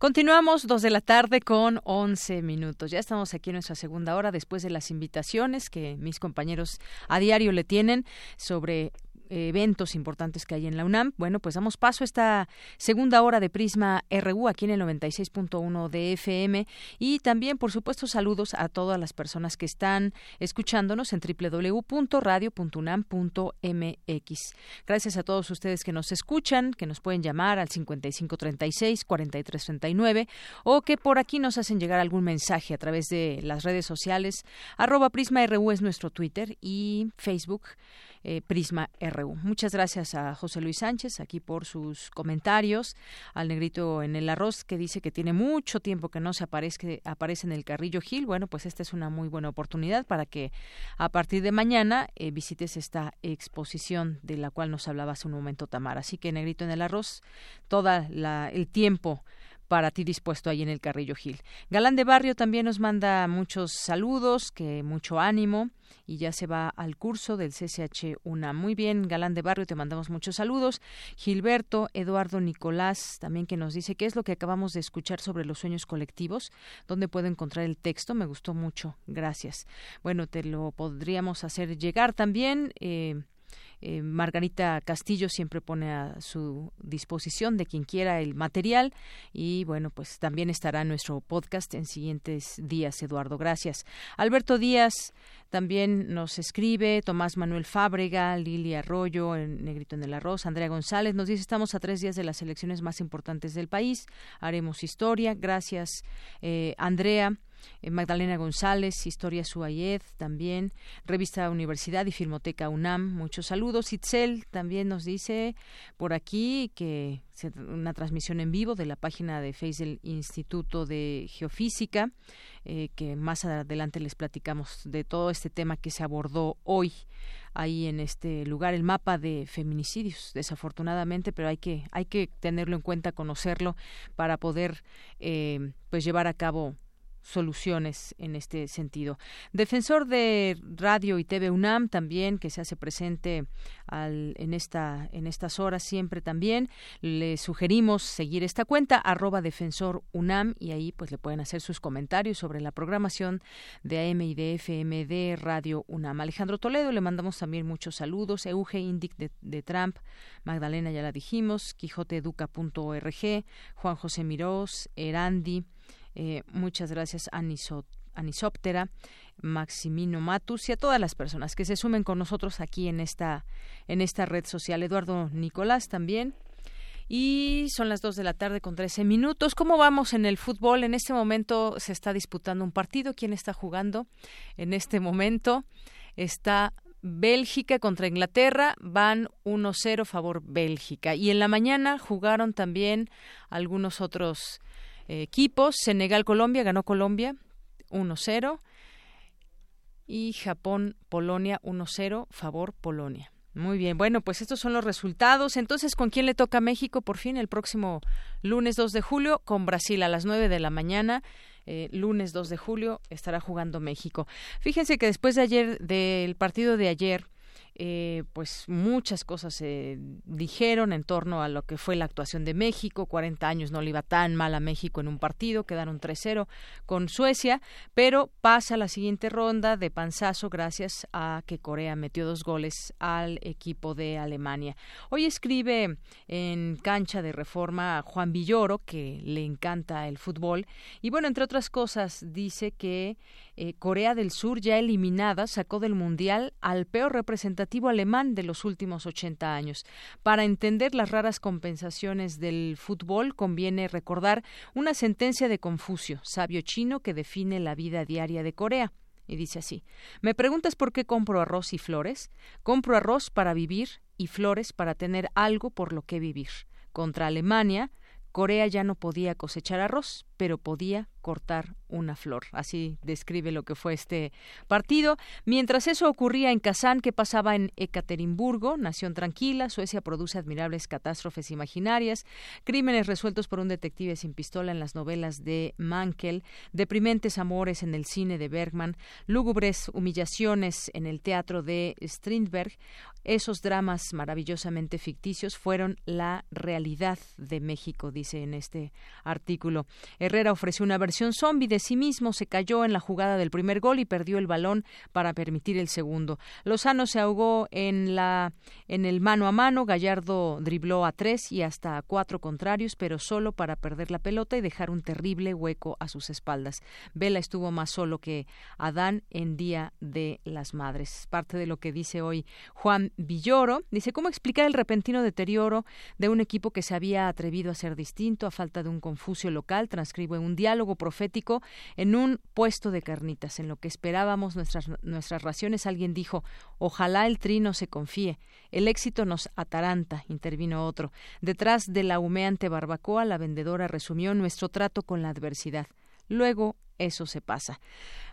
Continuamos dos de la tarde con 11 minutos. Ya estamos aquí en nuestra segunda hora después de las invitaciones que mis compañeros a diario le tienen sobre eventos importantes que hay en la UNAM. Bueno, pues damos paso a esta segunda hora de Prisma RU aquí en el 96.1 de FM y también, por supuesto, saludos a todas las personas que están escuchándonos en www.radio.unam.mx. Gracias a todos ustedes que nos escuchan, que nos pueden llamar al 5536 4339 o que por aquí nos hacen llegar algún mensaje a través de las redes sociales. Arroba Prisma RU es nuestro Twitter y Facebook eh, Prisma RU. Muchas gracias a José Luis Sánchez aquí por sus comentarios, al negrito en el arroz que dice que tiene mucho tiempo que no se aparece, aparece en el Carrillo Gil. Bueno, pues esta es una muy buena oportunidad para que a partir de mañana eh, visites esta exposición de la cual nos hablaba hace un momento Tamara. Así que negrito en el arroz, todo el tiempo para ti dispuesto ahí en el Carrillo Gil. Galán de Barrio también nos manda muchos saludos, que mucho ánimo y ya se va al curso del CCH UNA. Muy bien, Galán de Barrio, te mandamos muchos saludos. Gilberto, Eduardo Nicolás, también que nos dice qué es lo que acabamos de escuchar sobre los sueños colectivos, dónde puedo encontrar el texto, me gustó mucho, gracias. Bueno, te lo podríamos hacer llegar también. Eh, eh, Margarita Castillo siempre pone a su disposición de quien quiera el material y bueno, pues también estará en nuestro podcast en siguientes días, Eduardo. Gracias. Alberto Díaz también nos escribe, Tomás Manuel Fábrega, Lili Arroyo, en Negrito en el Arroz, Andrea González nos dice estamos a tres días de las elecciones más importantes del país, haremos historia. Gracias, eh, Andrea. Eh, Magdalena González, Historia Suayed también, Revista Universidad y Filmoteca UNAM, muchos saludos. Itzel también nos dice por aquí que una transmisión en vivo de la página de Facebook del Instituto de Geofísica, eh, que más adelante les platicamos de todo este tema que se abordó hoy ahí en este lugar el mapa de feminicidios desafortunadamente pero hay que hay que tenerlo en cuenta conocerlo para poder eh, pues llevar a cabo soluciones en este sentido. Defensor de Radio y TV UNAM también que se hace presente al, en esta en estas horas siempre también le sugerimos seguir esta cuenta arroba defensor UNAM y ahí pues le pueden hacer sus comentarios sobre la programación de AM y de FM de Radio UNAM. Alejandro Toledo le mandamos también muchos saludos. Euge Indic de, Trump, Magdalena ya la dijimos, quijoteeduca.org, Juan José Mirós, Erandi eh, muchas gracias, Anisot, Anisóptera, Maximino Matus y a todas las personas que se sumen con nosotros aquí en esta, en esta red social. Eduardo Nicolás también. Y son las dos de la tarde con 13 minutos. ¿Cómo vamos en el fútbol? En este momento se está disputando un partido. ¿Quién está jugando? En este momento está Bélgica contra Inglaterra. Van 1-0 favor Bélgica. Y en la mañana jugaron también algunos otros equipos. Senegal-Colombia ganó Colombia 1-0 y Japón-Polonia 1-0, favor Polonia. Muy bien, bueno, pues estos son los resultados. Entonces, ¿con quién le toca a México por fin el próximo lunes 2 de julio? Con Brasil a las 9 de la mañana. Eh, lunes 2 de julio estará jugando México. Fíjense que después de ayer, del partido de ayer, eh, pues muchas cosas se dijeron en torno a lo que fue la actuación de México. 40 años no le iba tan mal a México en un partido, quedaron 3-0 con Suecia, pero pasa la siguiente ronda de panzazo gracias a que Corea metió dos goles al equipo de Alemania. Hoy escribe en cancha de reforma a Juan Villoro, que le encanta el fútbol, y bueno, entre otras cosas, dice que eh, Corea del Sur, ya eliminada, sacó del Mundial al peor representante representativo alemán de los últimos 80 años. Para entender las raras compensaciones del fútbol, conviene recordar una sentencia de Confucio, sabio chino que define la vida diaria de Corea. Y dice así, ¿me preguntas por qué compro arroz y flores? Compro arroz para vivir y flores para tener algo por lo que vivir. Contra Alemania, Corea ya no podía cosechar arroz, pero podía cortar una flor. Así describe lo que fue este partido. Mientras eso ocurría en Kazán, ¿qué pasaba en Ekaterimburgo? Nación tranquila, Suecia produce admirables catástrofes imaginarias, crímenes resueltos por un detective sin pistola en las novelas de Mankel, deprimentes amores en el cine de Bergman, lúgubres humillaciones en el teatro de Strindberg. Esos dramas maravillosamente ficticios fueron la realidad de México, dice en este artículo. Herrera ofreció una versión zombie de sí mismo, se cayó en la jugada del primer gol y perdió el balón para permitir el segundo. Lozano se ahogó en la en el mano a mano, Gallardo dribló a tres y hasta a cuatro contrarios, pero solo para perder la pelota y dejar un terrible hueco a sus espaldas. Vela estuvo más solo que Adán en Día de las Madres. Parte de lo que dice hoy Juan Villoro. Dice, ¿cómo explicar el repentino deterioro de un equipo que se había atrevido a ser distinto a falta de un Confucio local? Transcribe un diálogo profético en un puesto de carnitas. En lo que esperábamos nuestras, nuestras raciones, alguien dijo, ojalá el trino se confíe. El éxito nos ataranta, intervino otro. Detrás de la humeante barbacoa, la vendedora resumió nuestro trato con la adversidad. Luego eso se pasa.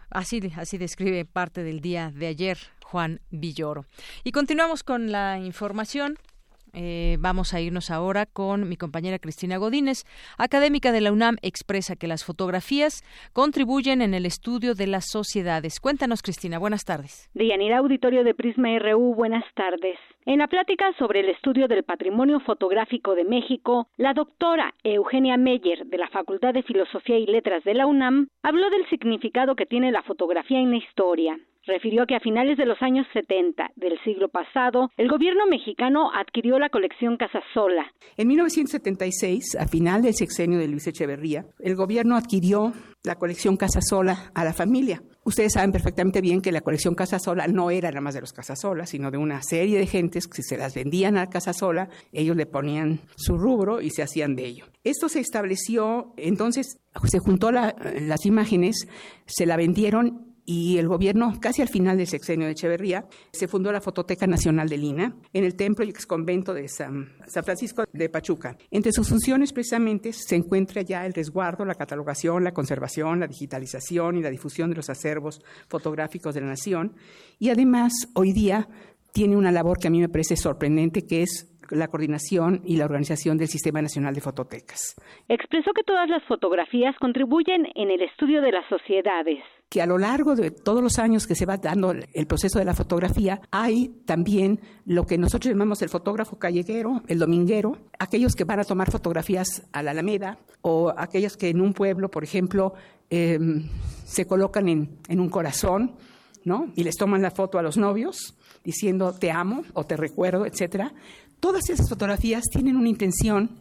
Así, así describe parte del día de ayer Juan Villoro. Y continuamos con la información. Eh, vamos a irnos ahora con mi compañera Cristina Godínez, académica de la UNAM, expresa que las fotografías contribuyen en el estudio de las sociedades. Cuéntanos, Cristina, buenas tardes. Deyanira Auditorio de Prisma RU, buenas tardes. En la plática sobre el estudio del patrimonio fotográfico de México, la doctora Eugenia Meyer, de la Facultad de Filosofía y Letras de la UNAM, habló del significado que tiene la fotografía en la historia refirió que a finales de los años 70 del siglo pasado, el gobierno mexicano adquirió la colección Casasola. En 1976, a final del sexenio de Luis Echeverría, el gobierno adquirió la colección Casasola a la familia. Ustedes saben perfectamente bien que la colección Casasola no era nada más de los Casasola, sino de una serie de gentes que si se las vendían a Casasola, ellos le ponían su rubro y se hacían de ello. Esto se estableció, entonces se juntó las imágenes, se la vendieron y el gobierno, casi al final del sexenio de Echeverría, se fundó la Fototeca Nacional de Lina en el templo y exconvento de San, Francisco de Pachuca. Entre sus funciones precisamente se encuentra ya el resguardo, la catalogación, la conservación, la digitalización y la difusión de los acervos fotográficos de la nación. Y además, hoy día tiene una labor que a mí me parece sorprendente, que es la coordinación y la organización del Sistema Nacional de Fototecas. Expresó que todas las fotografías contribuyen en el estudio de las sociedades que a lo largo de todos los años que se va dando el proceso de la fotografía, hay también lo que nosotros llamamos el fotógrafo calleguero, el dominguero, aquellos que van a tomar fotografías a la Alameda o aquellos que en un pueblo, por ejemplo, em, se colocan en, en un corazón, ¿no? Y les toman la foto a los novios diciendo te amo o te recuerdo, etcétera. Todas esas fotografías tienen una intención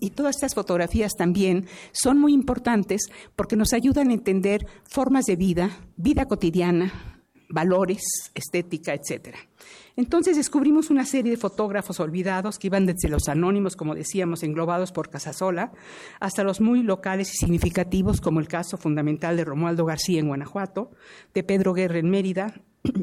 y todas estas fotografías también son muy importantes porque nos ayudan a entender formas de vida, vida cotidiana, valores, estética, etcétera. Entonces descubrimos una serie de fotógrafos olvidados que iban desde los anónimos, como decíamos, englobados por Casasola, hasta los muy locales y significativos, como el caso fundamental de Romualdo García en Guanajuato, de Pedro Guerra en Mérida,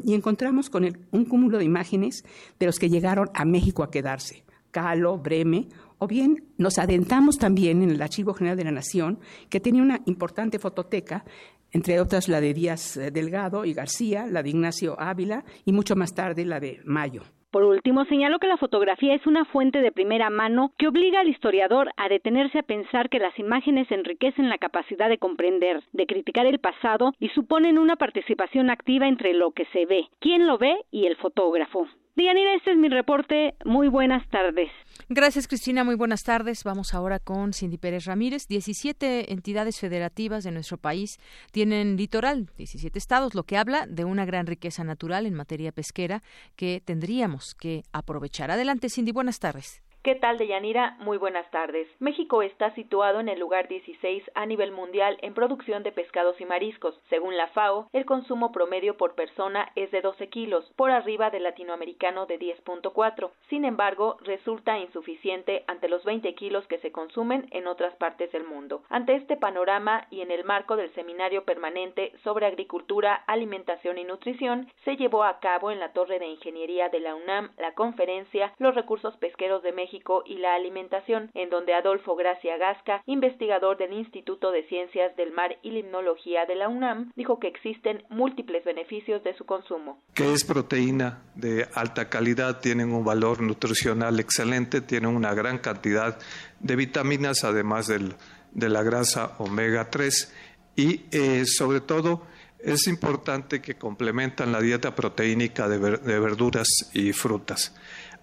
y encontramos con un cúmulo de imágenes de los que llegaron a México a quedarse, Calo, Breme, o bien nos adentramos también en el Archivo General de la Nación, que tenía una importante fototeca, entre otras la de Díaz eh, Delgado y García, la de Ignacio Ávila y mucho más tarde la de Mayo. Por último, señaló que la fotografía es una fuente de primera mano que obliga al historiador a detenerse a pensar que las imágenes enriquecen la capacidad de comprender, de criticar el pasado y suponen una participación activa entre lo que se ve, quién lo ve y el fotógrafo. Dianira, este es mi reporte. Muy buenas tardes. Gracias, Cristina. Muy buenas tardes. Vamos ahora con Cindy Pérez Ramírez. 17 entidades federativas de nuestro país tienen litoral, 17 estados, lo que habla de una gran riqueza natural en materia pesquera que tendríamos que aprovechar. Adelante, Cindy. Buenas tardes. ¿Qué tal, Deyanira? Muy buenas tardes. México está situado en el lugar 16 a nivel mundial en producción de pescados y mariscos. Según la FAO, el consumo promedio por persona es de 12 kilos, por arriba del latinoamericano de 10.4. Sin embargo, resulta insuficiente ante los 20 kilos que se consumen en otras partes del mundo. Ante este panorama y en el marco del seminario permanente sobre agricultura, alimentación y nutrición, se llevó a cabo en la Torre de Ingeniería de la UNAM la conferencia Los recursos pesqueros de México y la Alimentación, en donde Adolfo Gracia Gasca, investigador del Instituto de Ciencias del Mar y Limnología de la UNAM, dijo que existen múltiples beneficios de su consumo. Que es proteína de alta calidad, tienen un valor nutricional excelente, tienen una gran cantidad de vitaminas, además de la grasa omega 3 y eh, sobre todo es importante que complementan la dieta proteínica de verduras y frutas.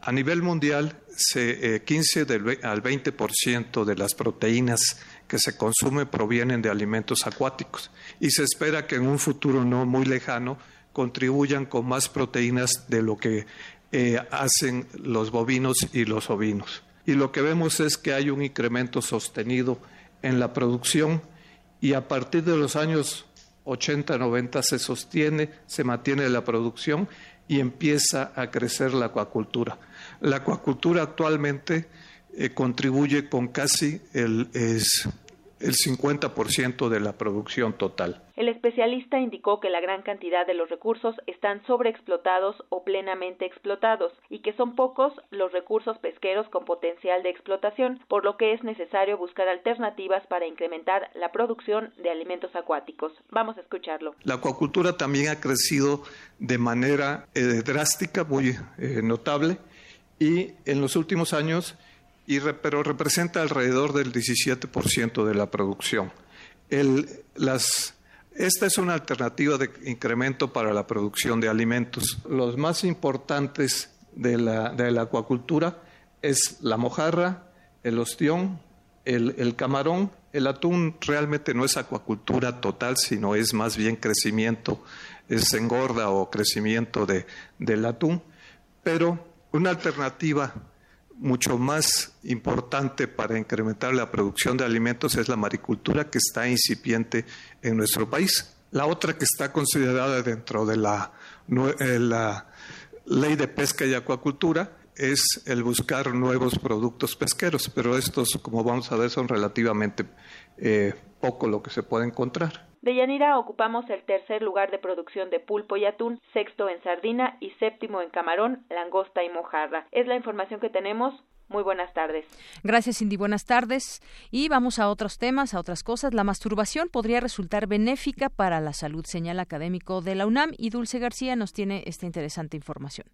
A nivel mundial, se, 15 eh, al 20% de las proteínas que se consumen provienen de alimentos acuáticos y se espera que en un futuro no muy lejano contribuyan con más proteínas de lo que eh, hacen los bovinos y los ovinos. Y lo que vemos es que hay un incremento sostenido en la producción y a partir de los años 80, 90 se sostiene, se mantiene la producción y empieza a crecer la acuacultura. La acuacultura actualmente eh, contribuye con casi el, es, el 50% de la producción total. El especialista indicó que la gran cantidad de los recursos están sobreexplotados o plenamente explotados y que son pocos los recursos pesqueros con potencial de explotación, por lo que es necesario buscar alternativas para incrementar la producción de alimentos acuáticos. Vamos a escucharlo. La acuacultura también ha crecido de manera eh, drástica, muy eh, notable, y en los últimos años, pero representa alrededor del 17% de la producción. El, esta es una alternativa de incremento para la producción de alimentos. Los más importantes de la, de la acuacultura es la mojarra, el ostión, el, camarón. El atún realmente no es acuacultura total, sino es más bien crecimiento, es engorda o crecimiento de, del atún. Pero una alternativa mucho más importante para incrementar la producción de alimentos es la maricultura que está incipiente en nuestro país. La otra que está considerada dentro de la, eh, ley de pesca y acuacultura es el buscar nuevos productos pesqueros, pero estos, como vamos a ver, son relativamente eh, poco lo que se puede encontrar. De Yanira ocupamos el tercer lugar de producción de pulpo y atún, sexto en sardina y séptimo en camarón, langosta y mojarra. Es la información que tenemos. Muy buenas tardes. Gracias, Cindy. Buenas tardes. Y vamos a otros temas, a otras cosas. La masturbación podría resultar benéfica para la salud, señala académico de la UNAM y Dulce García nos tiene esta interesante información.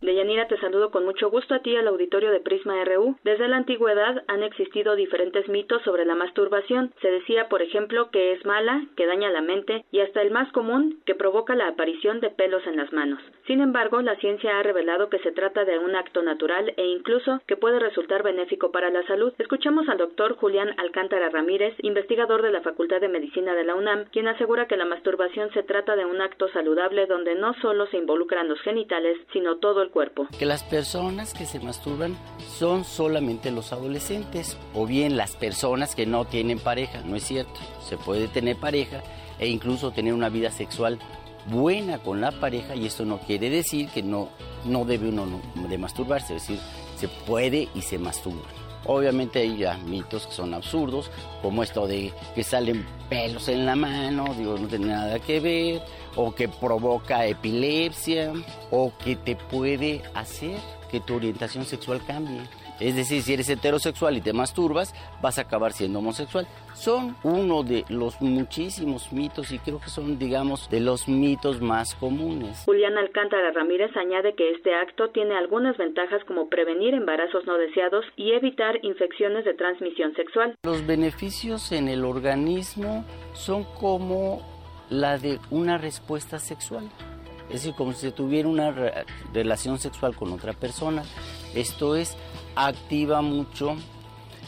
Deyanira, te saludo con mucho gusto a ti al auditorio de Prisma RU. Desde la antigüedad han existido diferentes mitos sobre la masturbación. Se decía, por ejemplo, que es mala, que daña la mente y hasta el más común, que provoca la aparición de pelos en las manos. Sin embargo, la ciencia ha revelado que se trata de un acto natural e incluso que puede resultar benéfico para la salud. Escuchamos al doctor Julián Alcántara Ramírez, investigador de la Facultad de Medicina de la UNAM, quien asegura que la masturbación se trata de un acto saludable donde no solo se involucran los genitales, sino todo el cuerpo. Que las personas que se masturban son solamente los adolescentes o bien las personas que no tienen pareja, no es cierto. Se puede tener pareja e incluso tener una vida sexual buena con la pareja y esto no quiere decir que no, no debe uno de masturbarse, es decir, se puede y se masturba. Obviamente hay ya mitos que son absurdos, como esto de que salen pelos en la mano, digo, no tiene nada que ver, o que provoca epilepsia, o que te puede hacer que tu orientación sexual cambie. Es decir, si eres heterosexual y te masturbas, vas a acabar siendo homosexual. Son uno de los muchísimos mitos y creo que son, digamos, de los mitos más comunes. Julián Alcántara Ramírez añade que este acto tiene algunas ventajas como prevenir embarazos no deseados y evitar infecciones de transmisión sexual. Los beneficios en el organismo son como la de una respuesta sexual. Es decir, como si tuviera una relación sexual con otra persona. Esto es, activa mucho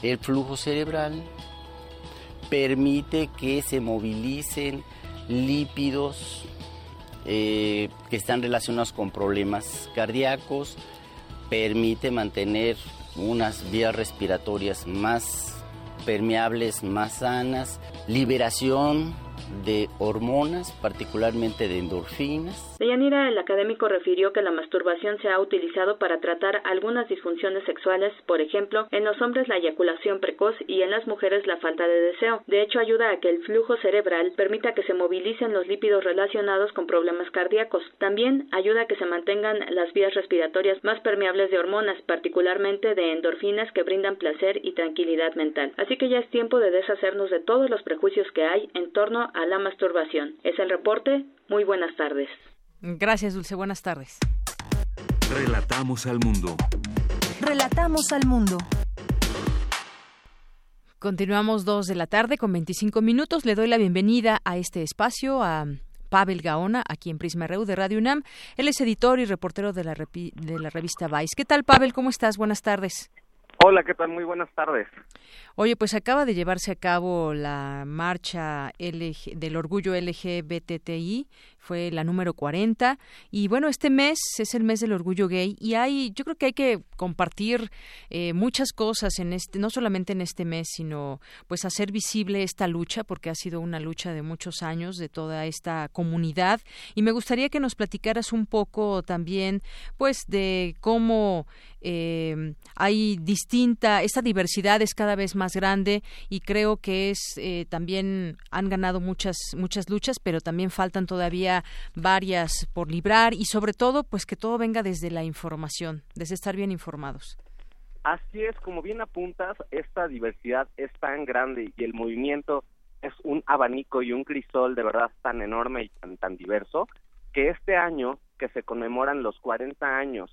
el flujo cerebral, permite que se movilicen lípidos eh, que están relacionados con problemas cardíacos, permite mantener unas vías respiratorias más permeables, más sanas, liberación de hormonas, particularmente de endorfinas. Deyanira, el académico refirió que la masturbación se ha utilizado para tratar algunas disfunciones sexuales, por ejemplo, en los hombres la eyaculación precoz y en las mujeres la falta de deseo. De hecho, ayuda a que el flujo cerebral permita que se movilicen los lípidos relacionados con problemas cardíacos. También ayuda a que se mantengan las vías respiratorias más permeables de hormonas, particularmente de endorfinas que brindan placer y tranquilidad mental. Así que ya es tiempo de deshacernos de todos los prejuicios que hay en torno a la masturbación. Es el reporte. Muy buenas tardes. Gracias, Dulce. Buenas tardes. Relatamos al mundo. Relatamos al mundo. Continuamos dos de la tarde con 25 minutos. Le doy la bienvenida a este espacio a Pavel Gaona, aquí en Prisma RU de Radio UNAM. Él es editor y reportero de la, de la revista Vice. ¿Qué tal, Pavel? ¿Cómo estás? Buenas tardes. Hola, ¿qué tal? Muy buenas tardes. Oye, pues acaba de llevarse a cabo la marcha del orgullo LGBTI, fue la número 40 y bueno, este mes es el mes del orgullo gay y hay, yo creo que hay que compartir eh, muchas cosas en este, no solamente en este mes, sino pues hacer visible esta lucha porque ha sido una lucha de muchos años de toda esta comunidad y me gustaría que nos platicaras un poco también pues de cómo eh, hay distinta, esta diversidad es cada vez más grande y creo que es eh, también han ganado muchas muchas luchas, pero también faltan todavía varias por librar y sobre todo pues que todo venga desde la información, desde estar bien informados. Así es, como bien apuntas, esta diversidad es tan grande y el movimiento es un abanico y un crisol de verdad tan enorme y tan, tan diverso que este año que se conmemoran los 40 años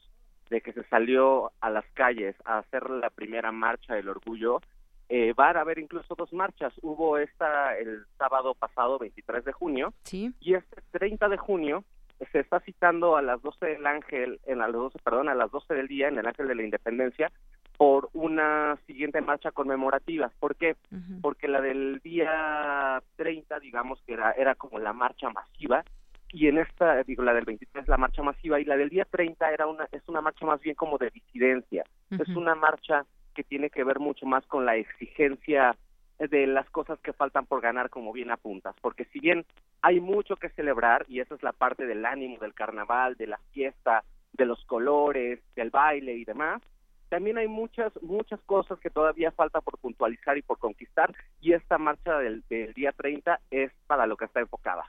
de que se salió a las calles a hacer la primera marcha del orgullo, eh, va a haber incluso dos marchas. Hubo esta el sábado pasado, 23 de junio, y este 30 de junio se está citando a las 12 del Ángel, en las 12, perdón, a las 12 del día en el Ángel de la Independencia por una siguiente marcha conmemorativa. ¿Por qué? Porque la del día 30, digamos que era, era como la marcha masiva, y en esta, digo, la del 23 la marcha masiva y la del día 30 era una, es una marcha más bien como de disidencia. Es una marcha que tiene que ver mucho más con la exigencia de las cosas que faltan por ganar, como bien apuntas, porque si bien hay mucho que celebrar, y esa es la parte del ánimo del carnaval, de la fiesta, de los colores, del baile y demás, también hay muchas, muchas cosas que todavía falta por puntualizar y por conquistar, y esta marcha del, del día 30 es para lo que está enfocada.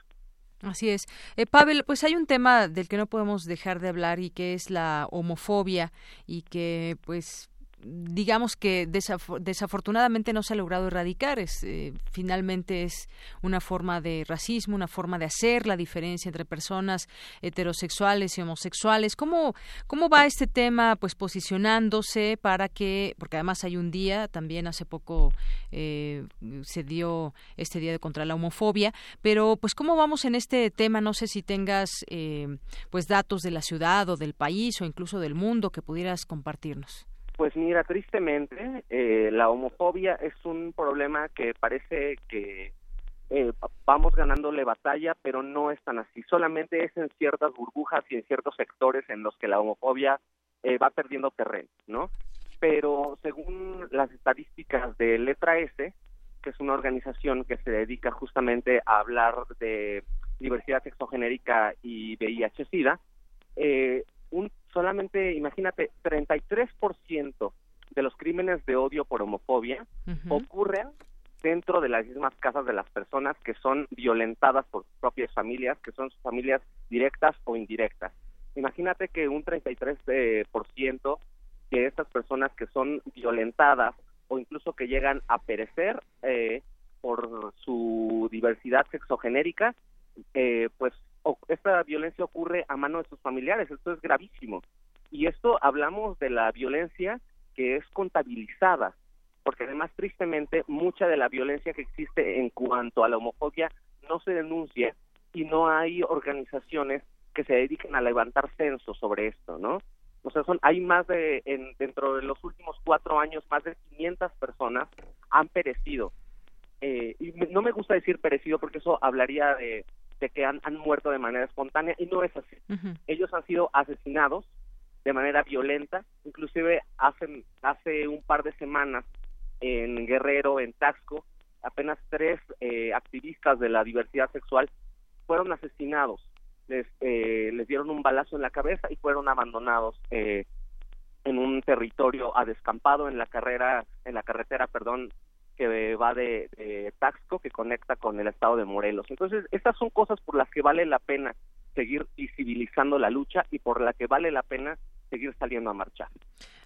Así es. Eh, Pavel, pues hay un tema del que no podemos dejar de hablar y que es la homofobia y que pues digamos que desafortunadamente no se ha logrado erradicar. Es, eh, finalmente es una forma de racismo, una forma de hacer la diferencia entre personas heterosexuales y homosexuales. ¿Cómo, cómo va este tema pues posicionándose para que, porque además hay un día, también hace poco eh, se dio este día de contra la homofobia, pero pues cómo vamos en este tema, no sé si tengas eh, pues datos de la ciudad o del país o incluso del mundo que pudieras compartirnos. Pues mira, tristemente, eh, la homofobia es un problema que parece que eh, vamos ganándole batalla, pero no es tan así. Solamente es en ciertas burbujas y en ciertos sectores en los que la homofobia eh, va perdiendo terreno, ¿no? Pero según las estadísticas de Letra S, que es una organización que se dedica justamente a hablar de diversidad sexogenérica y VIH-Sida, eh, un solamente, imagínate, 33% de los crímenes de odio por homofobia ocurren dentro de las mismas casas de las personas que son violentadas por sus propias familias, que son sus familias directas o indirectas. Imagínate que un 33% eh, por ciento de estas personas que son violentadas o incluso que llegan a perecer eh, por su diversidad sexogenérica, eh, pues esta violencia ocurre a mano de sus familiares. Esto es gravísimo. Y esto hablamos de la violencia que es contabilizada, porque además tristemente mucha de la violencia que existe en cuanto a la homofobia no se denuncia y no hay organizaciones que se dediquen a levantar censos sobre esto, ¿no? O sea, son, hay más de, en, dentro de los últimos cuatro años, más de 500 personas han perecido. Eh, y no me gusta decir perecido porque eso hablaría de, de que han, han muerto de manera espontánea y no es así. Ellos han sido asesinados de manera violenta. Inclusive hace, hace un par de semanas en Guerrero, en Taxco, apenas tres eh, activistas de la diversidad sexual fueron asesinados. Les, eh, les dieron un balazo en la cabeza y fueron abandonados eh, en un territorio a descampado en la carrera, en la carretera, perdón, que va de, Taxco que conecta con el estado de Morelos. Entonces, estas son cosas por las que vale la pena seguir visibilizando la lucha y por la que vale la pena seguir saliendo a marchar.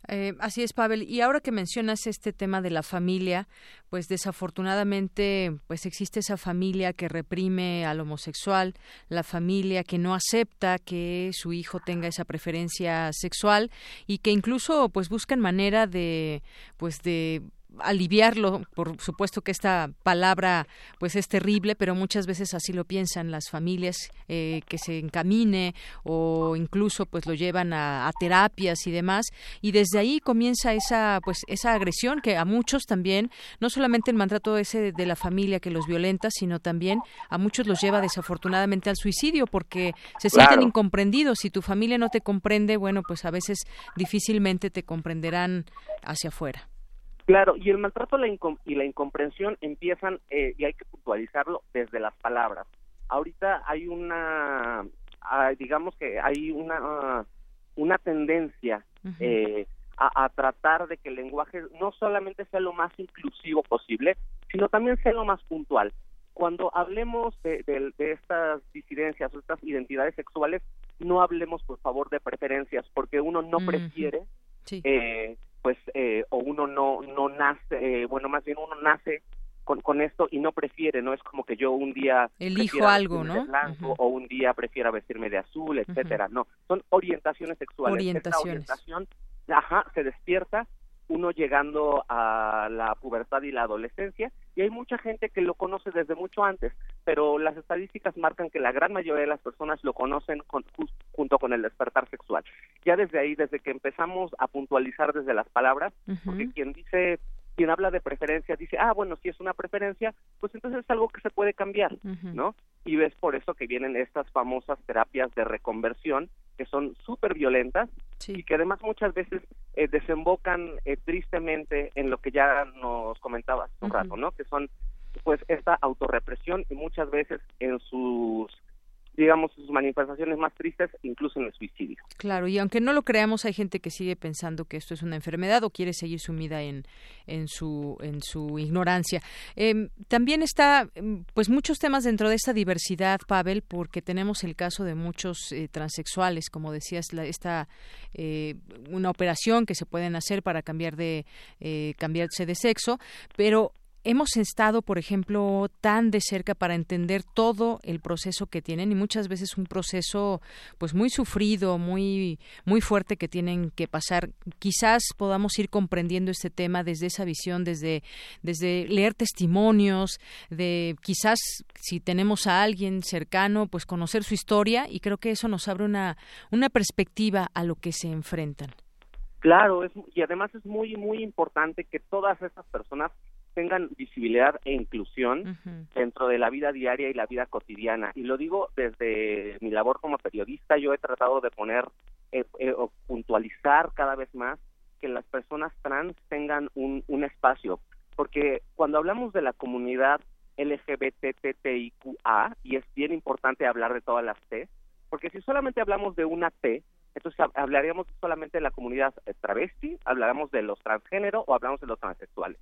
Eh, así es, Pavel. Y ahora que mencionas este tema de la familia, pues desafortunadamente, pues existe esa familia que reprime al homosexual, la familia que no acepta que su hijo tenga esa preferencia sexual y que incluso, pues buscan manera de, pues de aliviarlo por supuesto que esta palabra pues es terrible pero muchas veces así lo piensan las familias eh, que se encamine o incluso pues lo llevan a, terapias y demás. Y desde ahí comienza esa pues esa agresión que a muchos también no solamente el maltrato ese de la familia que los violenta sino también a muchos los lleva desafortunadamente al suicidio porque se sienten incomprendidos. Si tu familia no te comprende bueno pues a veces difícilmente te comprenderán hacia afuera Claro, y el maltrato y la incomprensión empiezan, eh, y hay que puntualizarlo, desde las palabras. Ahorita hay una, digamos que hay una, una tendencia eh, a, tratar de que el lenguaje no solamente sea lo más inclusivo posible, sino también sea lo más puntual. Cuando hablemos de, estas disidencias o estas identidades sexuales, no hablemos, por favor, de preferencias, porque uno no prefiere eh, pues eh, o uno no no nace eh, bueno más bien uno nace con, con esto y no prefiere no es como que yo un día elijo algo no blanco, o un día prefiera vestirme de azul etcétera no son orientaciones sexuales. Orientaciones. orientación ajá se despierta uno llegando a la pubertad y la adolescencia y hay mucha gente que lo conoce desde mucho antes, pero las estadísticas marcan que la gran mayoría de las personas lo conocen junto con el despertar sexual. Ya desde ahí, desde que empezamos a puntualizar desde las palabras, porque quien dice quien habla de preferencia dice, ah, bueno, si es una preferencia, pues entonces es algo que se puede cambiar, ¿no? Y ves por eso que vienen estas famosas terapias de reconversión, que son súper violentas y que además muchas veces eh, desembocan eh, tristemente en lo que ya nos comentabas un rato, ¿no? Que son pues esta autorrepresión y muchas veces en sus digamos, sus manifestaciones más tristes, incluso en el suicidio. Claro, y aunque no lo creamos, hay gente que sigue pensando que esto es una enfermedad o quiere seguir sumida en, en, su, en su ignorancia. Em, también está, em, pues, muchos temas dentro de esta diversidad, Pavel, porque tenemos el caso de muchos eh, transexuales, como decías, la, esta, eh, una operación que se pueden hacer para cambiar de, eh, cambiarse de sexo, pero hemos estado, por ejemplo, tan de cerca para entender todo el proceso que tienen y muchas veces un proceso pues muy sufrido, muy muy fuerte que tienen que pasar. Quizás podamos ir comprendiendo este tema desde esa visión, desde desde leer testimonios, de quizás si tenemos a alguien cercano, pues conocer su historia y creo que eso nos abre una una perspectiva a lo que se enfrentan. Claro, es, y además es muy muy importante que todas estas personas tengan visibilidad e inclusión dentro de la vida diaria y la vida cotidiana. Y lo digo desde mi labor como periodista, yo he tratado de poner eh, eh, o puntualizar cada vez más que las personas trans tengan un, un espacio, porque cuando hablamos de la comunidad LGBTTIQA, y es bien importante hablar de todas las T, porque si solamente hablamos de una T, entonces hablaríamos solamente de la comunidad travesti, hablaríamos de los transgénero o hablamos de los transexuales.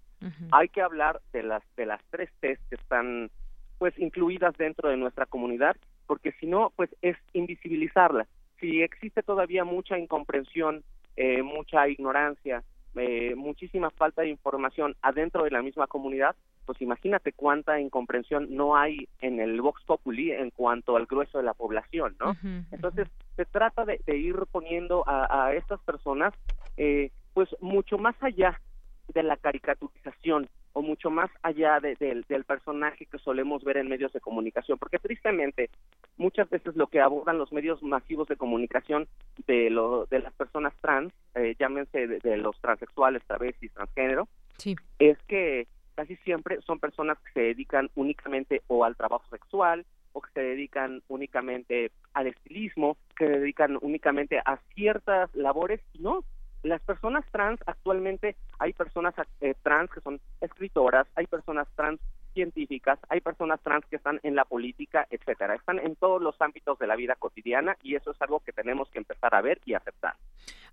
Hay que hablar de las de las tres T que están pues incluidas dentro de nuestra comunidad, porque si no pues es invisibilizarla. Si existe todavía mucha incomprensión, eh, mucha ignorancia, eh, muchísima falta de información adentro de la misma comunidad, pues imagínate cuánta incomprensión no hay en el Vox Populi en cuanto al grueso de la población, ¿no? Entonces, se trata de, ir poniendo a, estas personas, eh, pues mucho más allá de la caricaturización o mucho más allá del personaje que solemos ver en medios de comunicación, porque tristemente muchas veces lo que abordan los medios masivos de comunicación de, lo, de las personas trans, eh, llámense de, los transexuales, travestis, transgénero, es que casi siempre son personas que se dedican únicamente o al trabajo sexual o que se dedican únicamente al estilismo, que se dedican únicamente a ciertas labores, y no, las personas trans actualmente hay personas eh, trans que son escritoras, hay personas trans científicas, hay personas trans que están en la política, etcétera. Están en todos los ámbitos de la vida cotidiana y eso es algo que tenemos que empezar a ver y aceptar.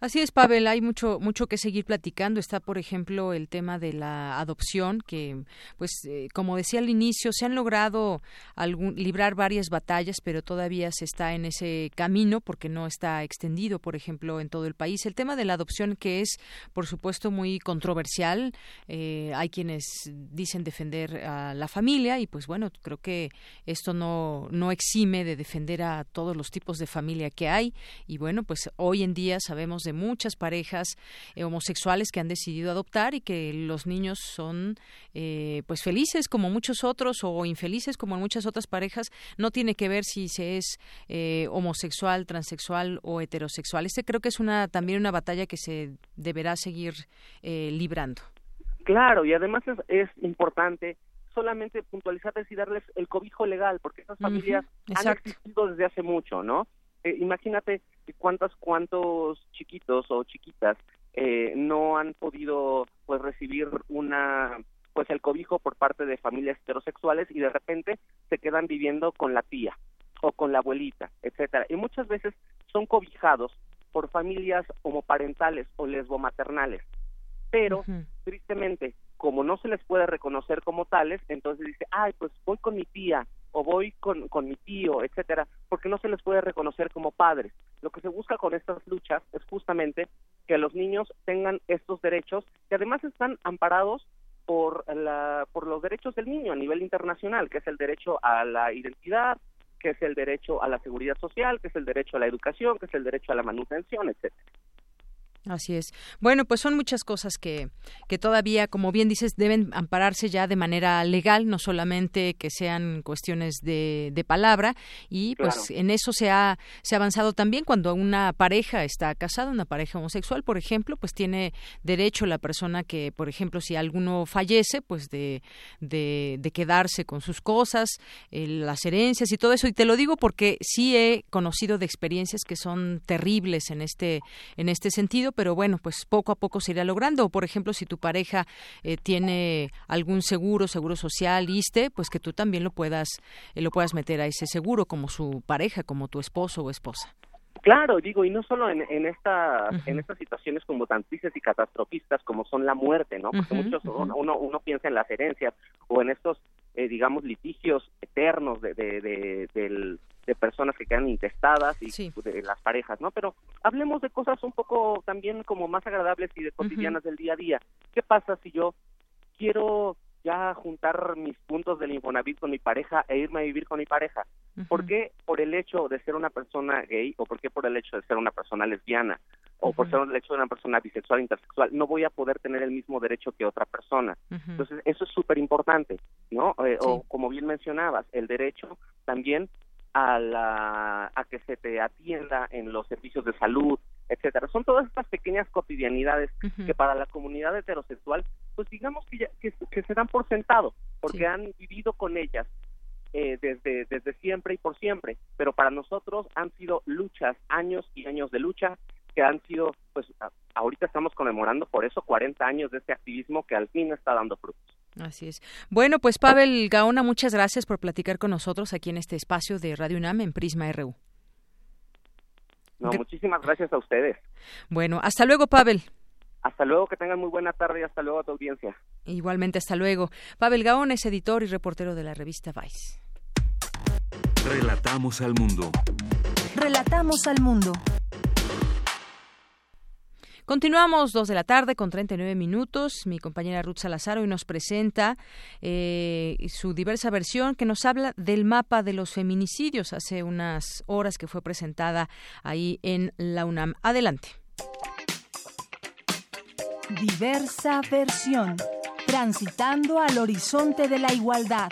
Así es, Pavel, hay mucho mucho que seguir platicando. Está, por ejemplo, el tema de la adopción, que, pues, eh, como decía al inicio, se han logrado algún, librar varias batallas, pero todavía se está en ese camino porque no está extendido, por ejemplo, en todo el país. El tema de la adopción, que es, por supuesto, muy controversial. Eh, hay quienes dicen defender a la familia y, pues, bueno, creo que esto no no exime de defender a todos los tipos de familia que hay. Y bueno, pues hoy en día sabemos de muchas parejas eh, homosexuales que han decidido adoptar y que los niños son eh, pues felices como muchos otros o infelices como muchas otras parejas. No tiene que ver si se es eh, homosexual, transexual o heterosexual. Este creo que es una también una batalla que se deberá seguir librando. Claro, y además es, importante solamente puntualizarles y darles el cobijo legal, porque esas familias han existido desde hace mucho, ¿no? Eh, imagínate cuántos cuántos chiquitos o chiquitas eh, no han podido pues recibir una pues el cobijo por parte de familias heterosexuales y de repente se quedan viviendo con la tía o con la abuelita, etcétera. Y muchas veces son cobijados por familias homoparentales o lesbomaternales. Pero tristemente, como no se les puede reconocer como tales, entonces dice, "Ay, pues voy con mi tía o voy con, con mi tío, etcétera, porque no se les puede reconocer como padres. Lo que se busca con estas luchas es justamente que los niños tengan estos derechos que además están amparados por, la, por los derechos del niño a nivel internacional, que es el derecho a la identidad, que es el derecho a la seguridad social, que es el derecho a la educación, que es el derecho a la manutención, etcétera. Así es. Bueno, pues son muchas cosas que, que todavía, como bien dices, deben ampararse ya de manera legal, no solamente que sean cuestiones de, de palabra. Y pues en eso se ha, se ha avanzado también cuando una pareja está casada, una pareja homosexual, por ejemplo, pues tiene derecho la persona que, por ejemplo, si alguno fallece, pues de, de, de quedarse con sus cosas, eh, las herencias y todo eso. Y te lo digo porque sí he conocido de experiencias que son terribles en este, en este sentido pero bueno, pues poco a poco se irá logrando. Por ejemplo, si tu pareja eh, tiene algún seguro, seguro social, ISTE, pues que tú también lo puedas, eh, lo puedas meter a ese seguro como su pareja, como tu esposo o esposa. Claro, digo, y no solo en, en, estas en estas situaciones como tan tristes y catastrofistas como son la muerte, ¿no? Porque muchos, uno, uno piensa en las herencias o en estos, eh, digamos, litigios eternos de, de, de, del, de personas que quedan intestadas y de las parejas, ¿no? Pero hablemos de cosas un poco también como más agradables y de cotidianas del día a día. ¿Qué pasa si yo quiero ya juntar mis puntos del Infonavit con mi pareja e irme a vivir con mi pareja? ¿Por qué por el hecho de ser una persona gay o por qué por el hecho de ser una persona lesbiana o por ser el hecho de una persona bisexual, intersexual, no voy a poder tener el mismo derecho que otra persona? Entonces, eso es súper importante, ¿no? Eh, o como bien mencionabas, el derecho también a, la, a que se te atienda en los servicios de salud, etcétera. Son todas estas pequeñas cotidianidades que para la comunidad heterosexual, pues digamos que, que, se dan por sentado, porque han vivido con ellas eh, desde, desde siempre y por siempre, pero para nosotros han sido luchas, años y años de lucha que han sido, pues ahorita estamos conmemorando por eso 40 años de este activismo que al fin está dando frutos. Así es. Bueno, pues Pavel Gaona, muchas gracias por platicar con nosotros aquí en este espacio de Radio UNAM en Prisma RU. No, muchísimas gracias a ustedes. Bueno, hasta luego, Pavel. Hasta luego, que tengan muy buena tarde y hasta luego a tu audiencia. Igualmente, hasta luego. Pavel Gaona es editor y reportero de la revista Vice. Relatamos al mundo. Relatamos al mundo. Continuamos dos de la tarde con 39 minutos. Mi compañera Ruth Salazar hoy nos presenta eh, su diversa versión que nos habla del mapa de los feminicidios hace unas horas que fue presentada ahí en la UNAM. Adelante. Diversa versión. Transitando al horizonte de la igualdad.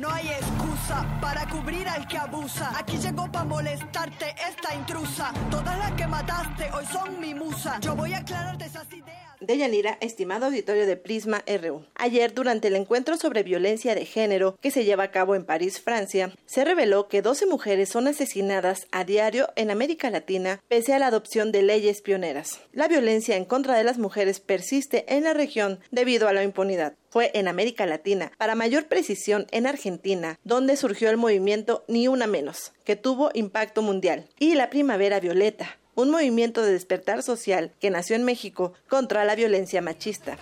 No hay excusa para cubrir al que abusa. Aquí llegó para molestarte esta intrusa. Todas las que mataste hoy son mi musa. Yo voy a aclararte esas ideas de Yanira, estimado auditorio de Prisma RU. Ayer, durante el encuentro sobre violencia de género que se lleva a cabo en París, Francia, se reveló que 12 mujeres son asesinadas a diario en América Latina pese a la adopción de leyes pioneras. La violencia en contra de las mujeres persiste en la región debido a la impunidad. Fue en América Latina, para mayor precisión en Argentina, donde surgió el movimiento Ni Una Menos, que tuvo impacto mundial, y la Primavera Violeta, un movimiento de despertar social que nació en México contra la violencia machista.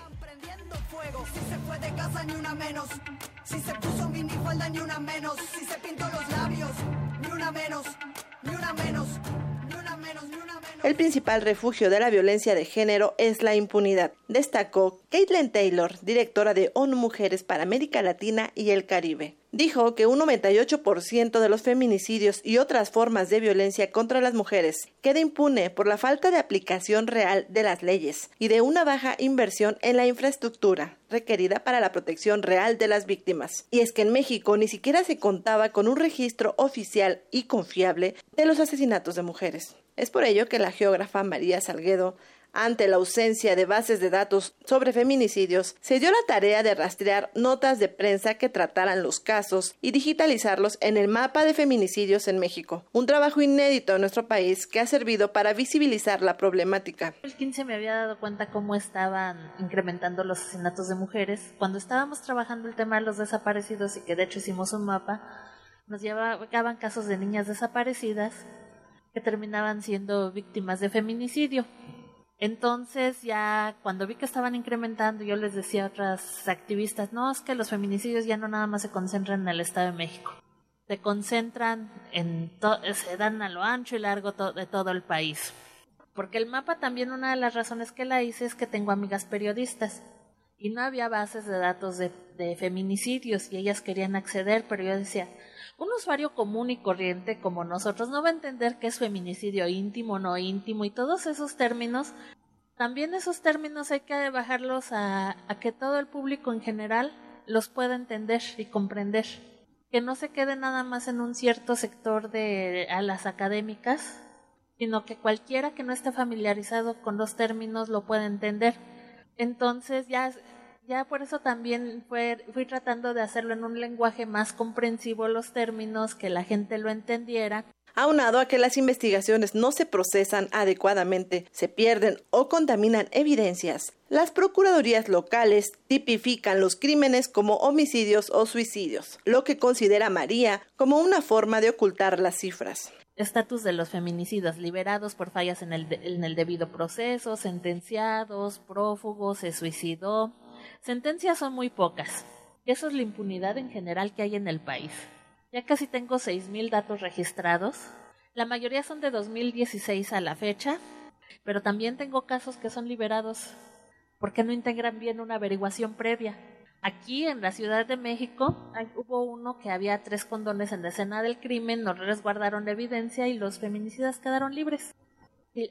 El principal refugio de la violencia de género es la impunidad, destacó Caitlin Taylor, directora de ONU Mujeres para América Latina y el Caribe. Dijo que un 98% de los feminicidios y otras formas de violencia contra las mujeres queda impune por la falta de aplicación real de las leyes y de una baja inversión en la infraestructura requerida para la protección real de las víctimas. Y es que en México ni siquiera se contaba con un registro oficial y confiable de los asesinatos de mujeres. Es por ello que la geógrafa María Salguedo ante la ausencia de bases de datos sobre feminicidios, se dio la tarea de rastrear notas de prensa que trataran los casos y digitalizarlos en el mapa de feminicidios en México, un trabajo inédito en nuestro país que ha servido para visibilizar la problemática. El 15 me había dado cuenta cómo estaban incrementando los asesinatos de mujeres. Cuando estábamos trabajando el tema de los desaparecidos y que de hecho hicimos un mapa, nos llevaban casos de niñas desaparecidas que terminaban siendo víctimas de feminicidio. Entonces ya cuando vi que estaban incrementando, yo les decía a otras activistas, no, es que los feminicidios ya no nada más se concentran en el Estado de México, se concentran en, se dan a lo ancho y largo de todo el país. Porque el mapa también una de las razones que la hice es que tengo amigas periodistas y no había bases de datos de, de feminicidios y ellas querían acceder, pero yo decía, un usuario común y corriente como nosotros no va a entender qué es feminicidio íntimo, no íntimo y todos esos términos. También esos términos hay que bajarlos a, a que todo el público en general los pueda entender y comprender. Que no se quede nada más en un cierto sector de a las académicas, sino que cualquiera que no esté familiarizado con los términos lo pueda entender. Entonces ya ya por eso también fue, fui tratando de hacerlo en un lenguaje más comprensivo los términos, que la gente lo entendiera. Aunado a que las investigaciones no se procesan adecuadamente, se pierden o contaminan evidencias, las procuradurías locales tipifican los crímenes como homicidios o suicidios, lo que considera María como una forma de ocultar las cifras. Estatus de los feminicidios liberados por fallas en el, en el debido proceso, sentenciados, prófugos, se suicidó, Sentencias son muy pocas. Eso es la impunidad en general que hay en el país. Ya casi tengo 6.000 datos registrados. La mayoría son de 2016 a la fecha, pero también tengo casos que son liberados porque no integran bien una averiguación previa. Aquí en la Ciudad de México hubo uno que había tres condones en la escena del crimen, no resguardaron la evidencia y los feminicidas quedaron libres.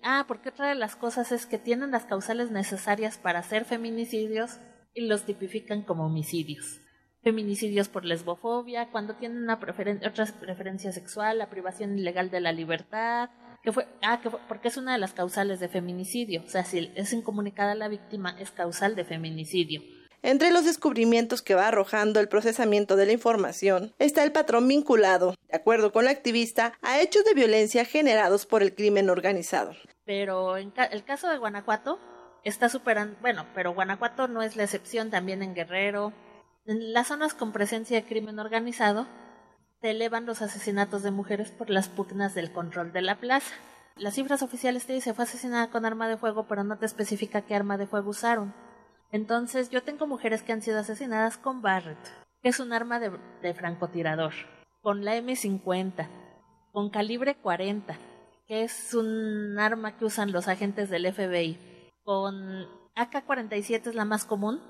ah, porque otra de las cosas es que tienen las causales necesarias para hacer feminicidios, y los tipifican como homicidios. Feminicidios por lesbofobia, cuando tienen una otra preferencia sexual, la privación ilegal de la libertad, que fue, ah, que porque es una de las causales de feminicidio, o sea, si es incomunicada la víctima, es causal de feminicidio. Entre los descubrimientos que va arrojando el procesamiento de la información está el patrón vinculado, de acuerdo con la activista, a hechos de violencia generados por el crimen organizado. Pero en el caso de Guanajuato, está superando, bueno, pero Guanajuato no es la excepción, también en Guerrero. En las zonas con presencia de crimen organizado, se elevan los asesinatos de mujeres por las pugnas del control de la plaza. Las cifras oficiales te dicen fue asesinada con arma de fuego, pero no te especifica qué arma de fuego usaron. Entonces, yo tengo mujeres que han sido asesinadas con Barrett, que es un arma de, de francotirador, con la M50, con calibre 40, que es un arma que usan los agentes del FBI con AK-47 es la más común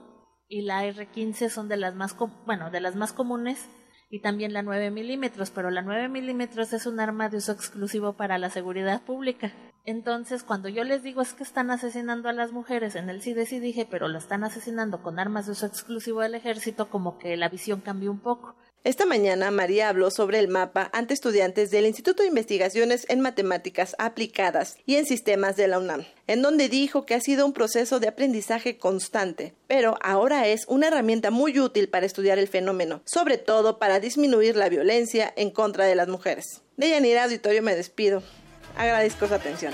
y la R-15 son de las más, bueno, de las más comunes y también la 9 milímetros, pero la 9 milímetros es un arma de uso exclusivo para la seguridad pública. Entonces, cuando yo les digo es que están asesinando a las mujeres en el CIDES y dije, pero lo están asesinando con armas de uso exclusivo del ejército, como que la visión cambió un poco. Esta mañana María habló sobre el mapa ante estudiantes del Instituto de Investigaciones en Matemáticas Aplicadas y en Sistemas de la UNAM, en donde dijo que ha sido un proceso de aprendizaje constante, pero ahora es una herramienta muy útil para estudiar el fenómeno, sobre todo para disminuir la violencia en contra de las mujeres. De Yanira Auditorio me despido. Agradezco su atención.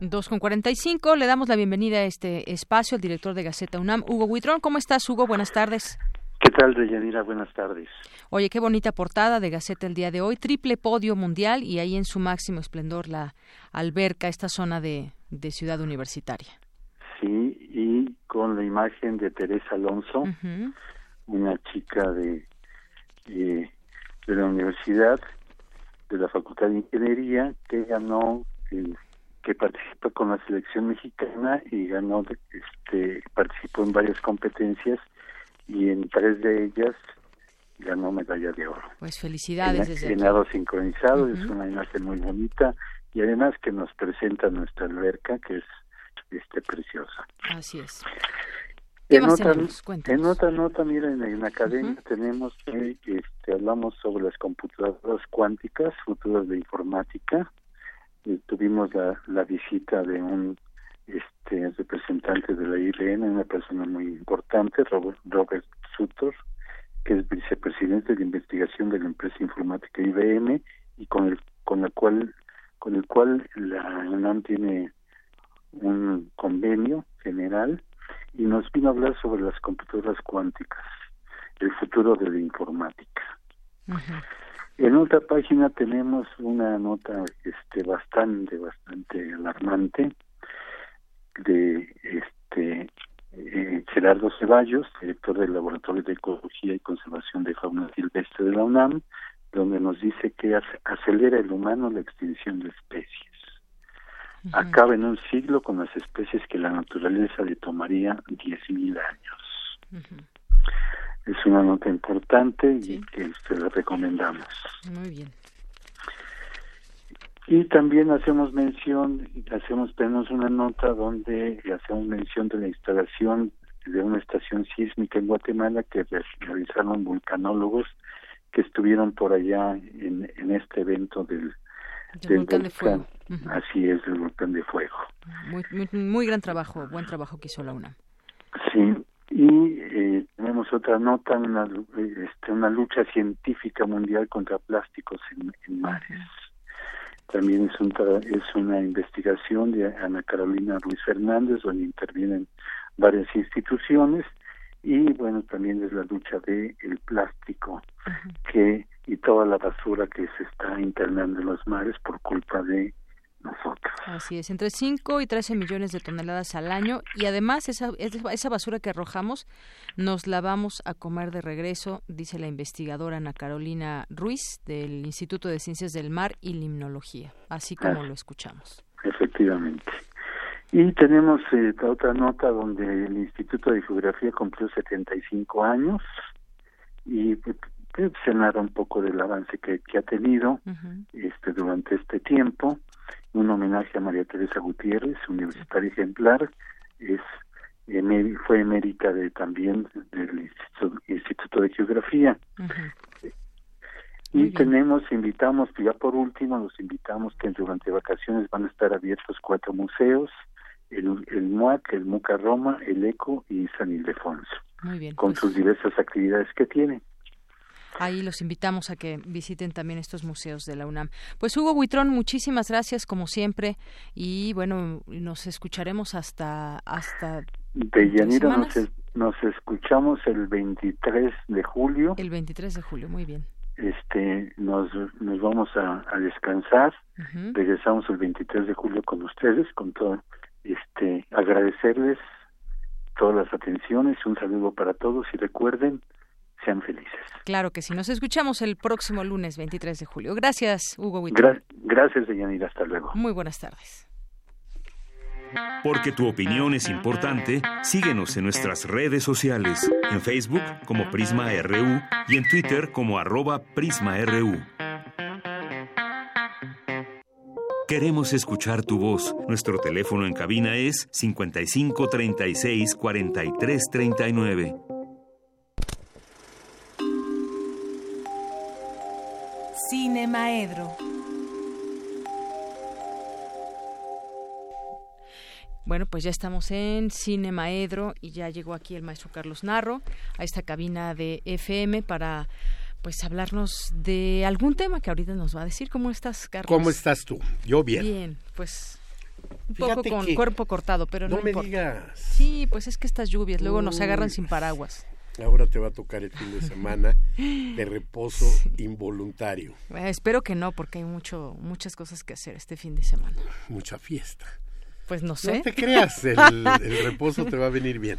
2 con 45. Le damos la bienvenida a este espacio al director de Gaceta UNAM, Hugo Huitrón. ¿Cómo estás, Hugo? Buenas tardes. ¿Qué tal, Deyanira? Buenas tardes. Oye, qué bonita portada de Gaceta el día de hoy. Triple podio mundial y ahí en su máximo esplendor la alberca, esta zona de, ciudad universitaria. Sí, y con la imagen de Teresa Alonso, una chica de, de, de la universidad, de la Facultad de Ingeniería, que ganó el que participa con la selección mexicana y ganó, este, participó en varias competencias y en tres de ellas ganó medalla de oro. Pues felicidades en, desde sincronizado, es una imagen muy bonita y además que nos presenta nuestra alberca que es este preciosa. Así es. En otra, en otra, nota, mira, en, la academia tenemos que este, hablamos sobre las computadoras cuánticas, futuras de informática, tuvimos la, la visita de un este representante de la IBM, una persona muy importante, Robert, Robert Sutor, que es vicepresidente de investigación de la empresa informática IBM y con el con la cual con el cual la UNAM tiene un convenio general y nos vino a hablar sobre las computadoras cuánticas, el futuro de la informática. En otra página tenemos una nota este bastante bastante alarmante de este eh, Gerardo Ceballos, director del Laboratorio de Ecología y Conservación de Fauna Silvestre de la UNAM, donde nos dice que acelera el humano la extinción de especies. Acaba en un siglo con las especies que la naturaleza le tomaría 10.000 años es una nota importante y que se la recomendamos. Muy bien. Y también hacemos mención, hacemos tenemos una nota donde hacemos mención de la instalación de una estación sísmica en Guatemala que realizaron vulcanólogos que estuvieron por allá en, en este evento del, volcán, de fuego. Así es, el volcán de fuego. Muy, muy, muy gran trabajo, buen trabajo que hizo la UNAM. Sí, y eh, tenemos otra nota, una, este, una lucha científica mundial contra plásticos en, mares. También es, un, es una investigación de Ana Carolina Ruiz Fernández, donde intervienen varias instituciones y bueno también es la lucha de el plástico que y toda la basura que se está internando en los mares por culpa de nosotros. Así es, entre 5 y 13 millones de toneladas al año y además esa, esa basura que arrojamos nos la vamos a comer de regreso, dice la investigadora Ana Carolina Ruiz del Instituto de Ciencias del Mar y Limnología, así como lo escuchamos. Efectivamente. Y tenemos eh, otra nota donde el Instituto de Geografía cumplió 75 años y pues, se narra un poco del avance que, ha tenido este durante este tiempo un homenaje a María Teresa Gutiérrez, universitaria ejemplar, es fue emérita de también del Instituto, de Geografía. Y tenemos, invitamos, ya por último, los invitamos que durante vacaciones van a estar abiertos cuatro museos, el, el MUAC, el MUCA Roma, el ECO y San Ildefonso, con pues sus diversas actividades que tienen. Ahí los invitamos a que visiten también estos museos de la UNAM. Pues Hugo Buitrón, muchísimas gracias como siempre y bueno, nos escucharemos hasta hasta de Yanira nos, nos escuchamos el 23 de julio. El 23 de julio, muy bien. Este, nos, nos vamos a, descansar. Regresamos el 23 de julio con ustedes, con todo, este, agradecerles todas las atenciones, un saludo para todos y recuerden, sean felices. Claro que sí, nos escuchamos el próximo lunes 23 de julio. Gracias, Hugo Gra gracias, Deyanira, hasta luego. Muy buenas tardes. Porque tu opinión es importante, síguenos en nuestras redes sociales, en Facebook como Prisma RU y en Twitter como arroba PrismaRU. Queremos escuchar tu voz. Nuestro teléfono en cabina es 55 36 Cine Maedro. Bueno, pues ya estamos en Cine Maedro y ya llegó aquí el maestro Carlos Narro a esta cabina de FM para pues hablarnos de algún tema que ahorita nos va a decir. ¿Cómo estás, Carlos? ¿Cómo estás tú? Yo bien. Bien, pues un poco con cuerpo cortado, pero no, no me digas. Sí, pues es que estas lluvias luego nos agarran sin paraguas. Ahora te va a tocar el fin de semana de reposo involuntario. espero que no, porque hay mucho, muchas cosas que hacer este fin de semana. Mucha fiesta. Pues no sé. No te creas, el, el reposo te va a venir bien.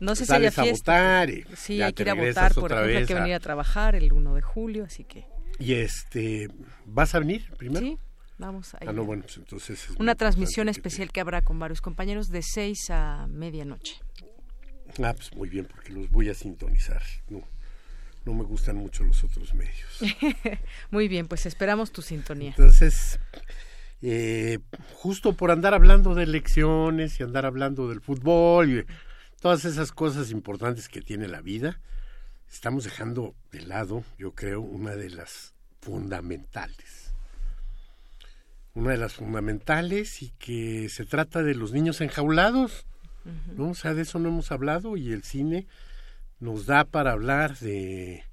No sé si haya fiesta. A votar y sí, hay que ir a votar, por ejemplo, hay que venir a trabajar el 1 de julio, así que... Y este, ¿vas a venir primero? Sí, vamos a ir. Ah, no, bueno, pues entonces... Una transmisión especial que, habrá con varios compañeros de 6 a medianoche. Ah, pues muy bien, porque los voy a sintonizar. No, no me gustan mucho los otros medios. muy bien, pues esperamos tu sintonía. Entonces, eh, justo por andar hablando de elecciones y andar hablando del fútbol y todas esas cosas importantes que tiene la vida, estamos dejando de lado, yo creo, una de las fundamentales. Una de las fundamentales y que se trata de los niños enjaulados, ¿no? O sea, de eso no hemos hablado y el cine nos da para hablar de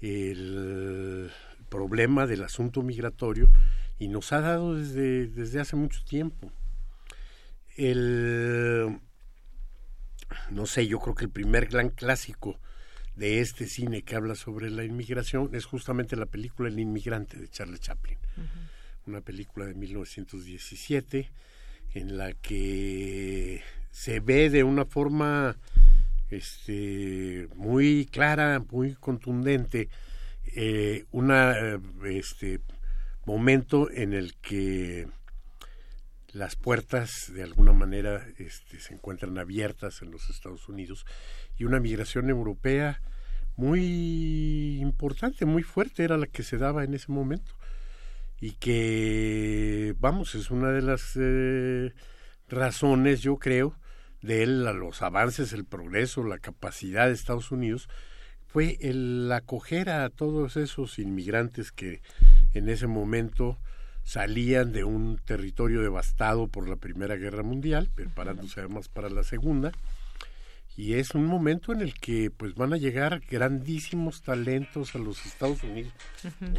el problema del asunto migratorio y nos ha dado desde, desde hace mucho tiempo. El no sé, yo creo que el primer gran clásico de este cine que habla sobre la inmigración es justamente la película El inmigrante de Charles Chaplin, una película de 1917 en la que se ve de una forma este muy clara, muy contundente eh, una este momento en el que las puertas de alguna manera este, se encuentran abiertas en los Estados Unidos y una migración europea muy importante, muy fuerte era la que se daba en ese momento. Y que, vamos, es una de las eh, razones, yo creo, de él, a los avances, el progreso, la capacidad de Estados Unidos, fue el acoger a todos esos inmigrantes que en ese momento salían de un territorio devastado por la Primera Guerra Mundial, preparándose además para la Segunda, y es un momento en el que pues van a llegar grandísimos talentos a los Estados Unidos.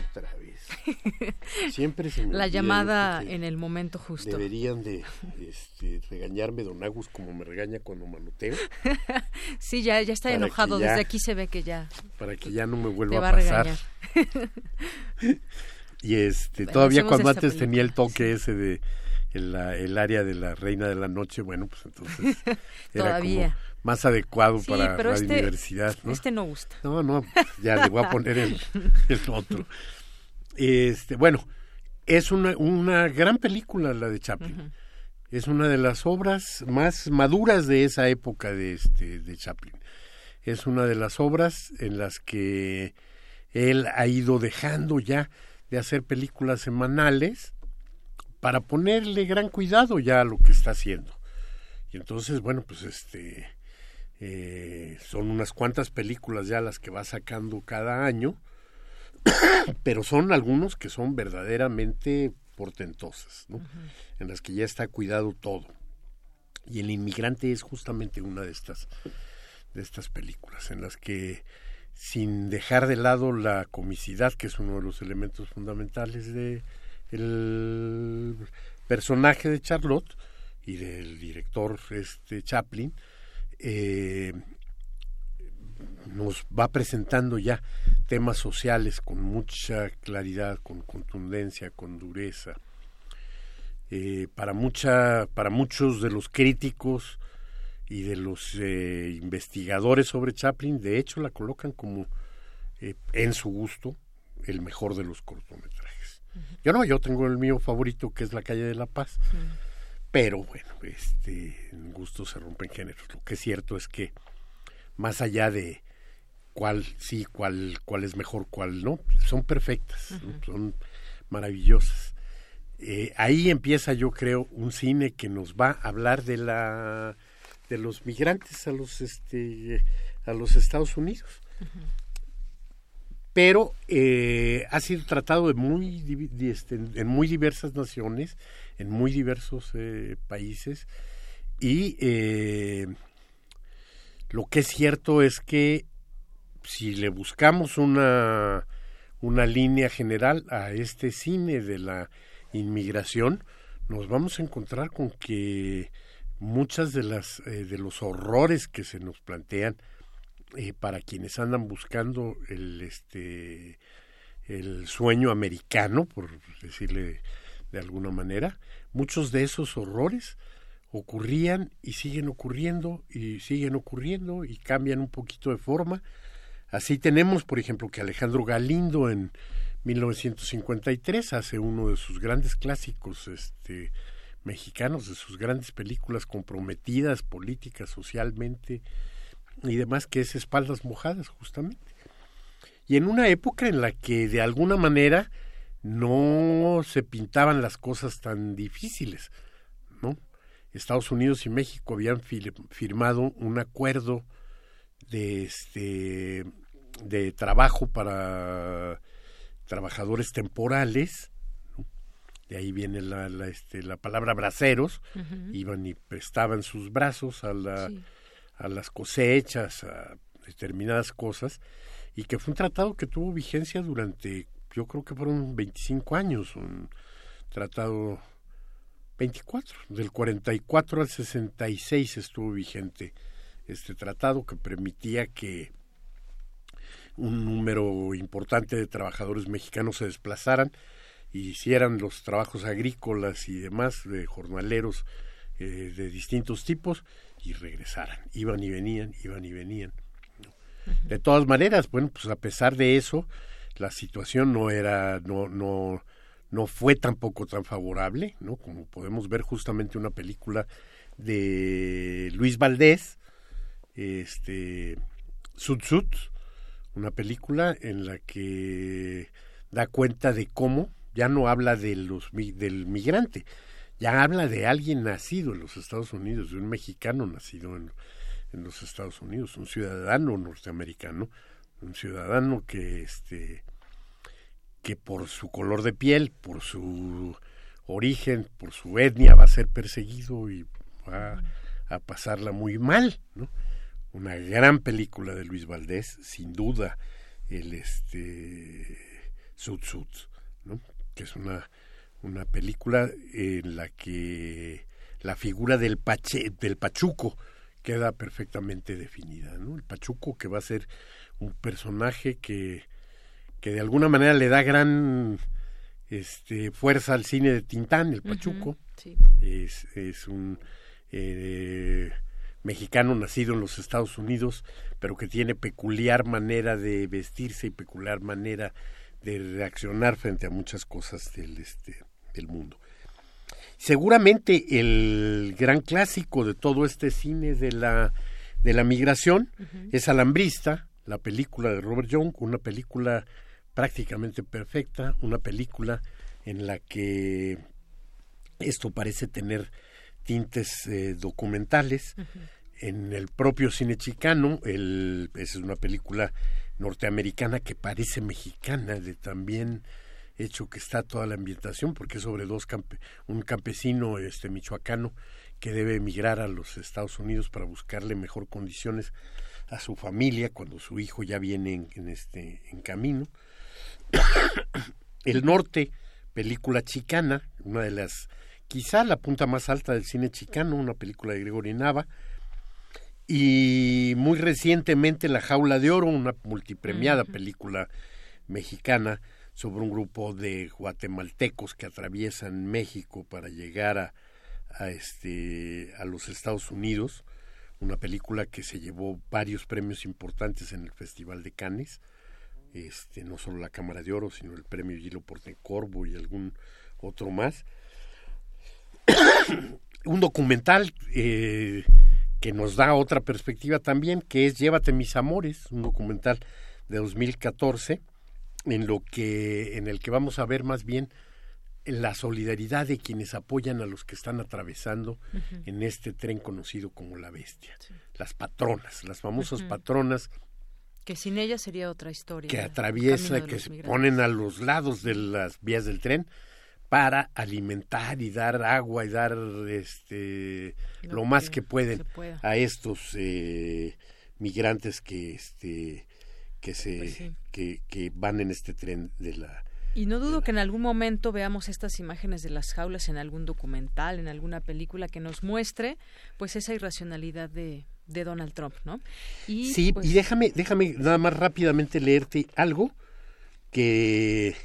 Otra vez. Siempre se me la llamada en el momento justo. deberían de este, regañarme don Agus como me regaña cuando manoteo. Sí ya ya está enojado. desde aquí se ve que ya para que ya no me vuelva a pasar. y este todavía cuando antes tenía el toque ese de el, área de la reina de la noche bueno pues entonces era como más adecuado para la este, universidad ¿no? este no gusta. No no ya le voy a poner el, otro. Este bueno es una una gran película la de Chaplin. Es una de las obras más maduras de esa época de este de Chaplin. Es una de las obras en las que él ha ido dejando ya de hacer películas semanales para ponerle gran cuidado ya a lo que está haciendo. Y entonces, bueno, pues este eh, son unas cuantas películas ya las que va sacando cada año, pero son algunos que son verdaderamente portentosas, ¿no? En las que ya está cuidado todo. Y el inmigrante es justamente una de estas de estas películas en las que sin dejar de lado la comicidad, que es uno de los elementos fundamentales de el personaje de Charlotte y del director este Chaplin, eh, nos va presentando ya temas sociales con mucha claridad, con contundencia, con dureza. Eh, para mucha, para muchos de los críticos, y de los eh, investigadores sobre Chaplin, de hecho la colocan como, eh, en su gusto, el mejor de los cortometrajes. Yo no, yo tengo el mío favorito que es La calle de la Paz, pero bueno, este, en gusto se rompen géneros. Lo que es cierto es que más allá de cuál sí, cuál, cuál es mejor, cuál no, son perfectas, son maravillosas. Eh, ahí empieza, yo creo, un cine que nos va a hablar de la de los migrantes a los este a los Estados Unidos. Pero eh, ha sido tratado este, en muy diversas naciones, en muy diversos eh, países y lo que es cierto es que si le buscamos una una línea general a este cine de la inmigración, nos vamos a encontrar con que muchas de las eh, de los horrores que se nos plantean eh, para quienes andan buscando el este el sueño americano por decirle de alguna manera muchos de esos horrores ocurrían y siguen ocurriendo y siguen ocurriendo y cambian un poquito de forma. Así tenemos por ejemplo que Alejandro Galindo en 1953 hace uno de sus grandes clásicos este, mexicanos, de sus grandes películas comprometidas políticas, socialmente y demás, que es Espaldas Mojadas, justamente. Y en una época en la que de alguna manera no se pintaban las cosas tan difíciles, ¿no? Estados Unidos y México habían firmado un acuerdo de este de trabajo para trabajadores temporales, de ahí viene la, la, este, la palabra braceros, iban y prestaban sus brazos a, la, a las cosechas, a determinadas cosas, y que fue un tratado que tuvo vigencia durante, yo creo que fueron 25 años, un tratado 24, del 44 al 66 estuvo vigente este tratado que permitía que un número importante de trabajadores mexicanos se desplazaran y hicieran los trabajos agrícolas y demás de jornaleros eh, de distintos tipos y regresaran. Iban y venían, iban y venían. De todas maneras, bueno, pues a pesar de eso, la situación no era, no, no, no fue tampoco tan favorable, ¿no? Como podemos ver justamente una película de Luis Valdés, este, Sud Sud, una película en la que da cuenta de cómo ya no habla de los del migrante, ya habla de alguien nacido en los Estados Unidos, de un mexicano nacido en, en los Estados Unidos, un ciudadano norteamericano, un ciudadano que este que por su color de piel, por su origen, por su etnia va a ser perseguido y va a pasarla muy mal, ¿no? una gran película de Luis Valdés, sin duda, el este Sud Sud, ¿no? que es una, una película en la que la figura del, pache, del Pachuco queda perfectamente definida, ¿no? El Pachuco que va a ser un personaje que, que de alguna manera le da gran este, fuerza al cine de Tintán, el Pachuco. es, es un eh, mexicano nacido en los Estados Unidos, pero que tiene peculiar manera de vestirse y peculiar manera de reaccionar frente a muchas cosas del, este, del mundo. Seguramente el gran clásico de todo este cine de la, de la migración es Alambrista, la película de Robert Young, una película prácticamente perfecta, una película en la que esto parece tener tintes eh, documentales, en el propio cine chicano, el, es una película norteamericana que parece mexicana, de también hecho que está toda la ambientación, porque es sobre dos un campesino este michoacano que debe emigrar a los Estados Unidos para buscarle mejor condiciones a su familia cuando su hijo ya viene en, este en camino. el norte, película chicana, una de las quizá la punta más alta del cine chicano, una película de Gregory Nava, y muy recientemente La Jaula de Oro, una multipremiada película mexicana sobre un grupo de guatemaltecos que atraviesan México para llegar a, este, a los Estados Unidos, una película que se llevó varios premios importantes en el Festival de Cannes, este, no solo la Cámara de Oro, sino el premio Gilo Corvo y algún otro más. un documental eh, que nos da otra perspectiva también, que es Llévate mis amores, un documental de 2014 en lo que en el que vamos a ver más bien la solidaridad de quienes apoyan a los que están atravesando en este tren conocido como la bestia. Las patronas, las famosas patronas. Que sin ellas sería otra historia. Que atraviesa, que se ponen a los lados de las vías del tren para alimentar y dar agua y dar este lo, más que, pueden a estos eh, migrantes que este que se pues que, que van en este tren de la y no dudo que en algún momento veamos estas imágenes de las jaulas en algún documental, en alguna película que nos muestre pues esa irracionalidad de, de Donald Trump, ¿no? Y, sí, pues y déjame, déjame nada más rápidamente leerte algo que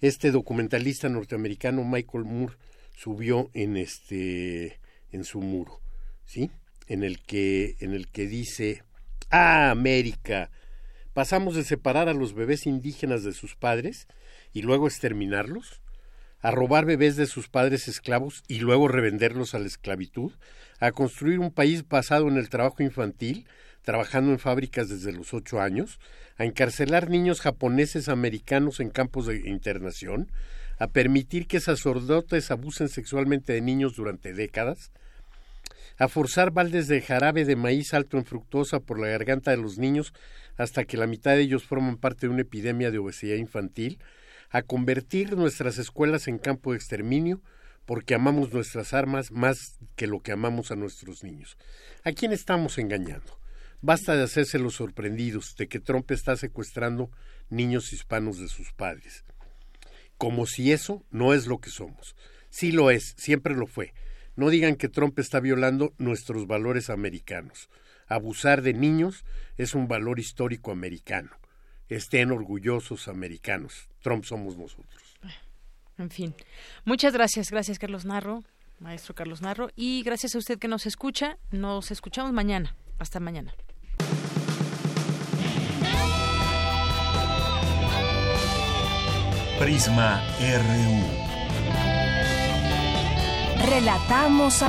este documentalista norteamericano Michael Moore subió en este en su muro, ¿sí? En el que en el que dice, "Ah, América, pasamos de separar a los bebés indígenas de sus padres y luego exterminarlos, a robar bebés de sus padres esclavos y luego revenderlos a la esclavitud, a construir un país basado en el trabajo infantil, trabajando en fábricas desde los ocho años, a encarcelar niños japoneses americanos en campos de internación, a permitir que sacerdotes abusen sexualmente de niños durante décadas, a forzar baldes de jarabe de maíz alto en fructosa por la garganta de los niños hasta que la mitad de ellos forman parte de una epidemia de obesidad infantil, a convertir nuestras escuelas en campo de exterminio porque amamos nuestras armas más que lo que amamos a nuestros niños. ¿A quién estamos engañando? Basta de hacerse los sorprendidos de que Trump está secuestrando niños hispanos de sus padres. Como si eso no es lo que somos. Sí lo es, siempre lo fue. No digan que Trump está violando nuestros valores americanos. Abusar de niños es un valor histórico americano estén orgullosos americanos. Trump somos nosotros. En fin, muchas gracias, gracias Carlos Narro, maestro Carlos Narro, y gracias a usted que nos escucha. Nos escuchamos mañana. Hasta mañana. Prisma RU. Relatamos a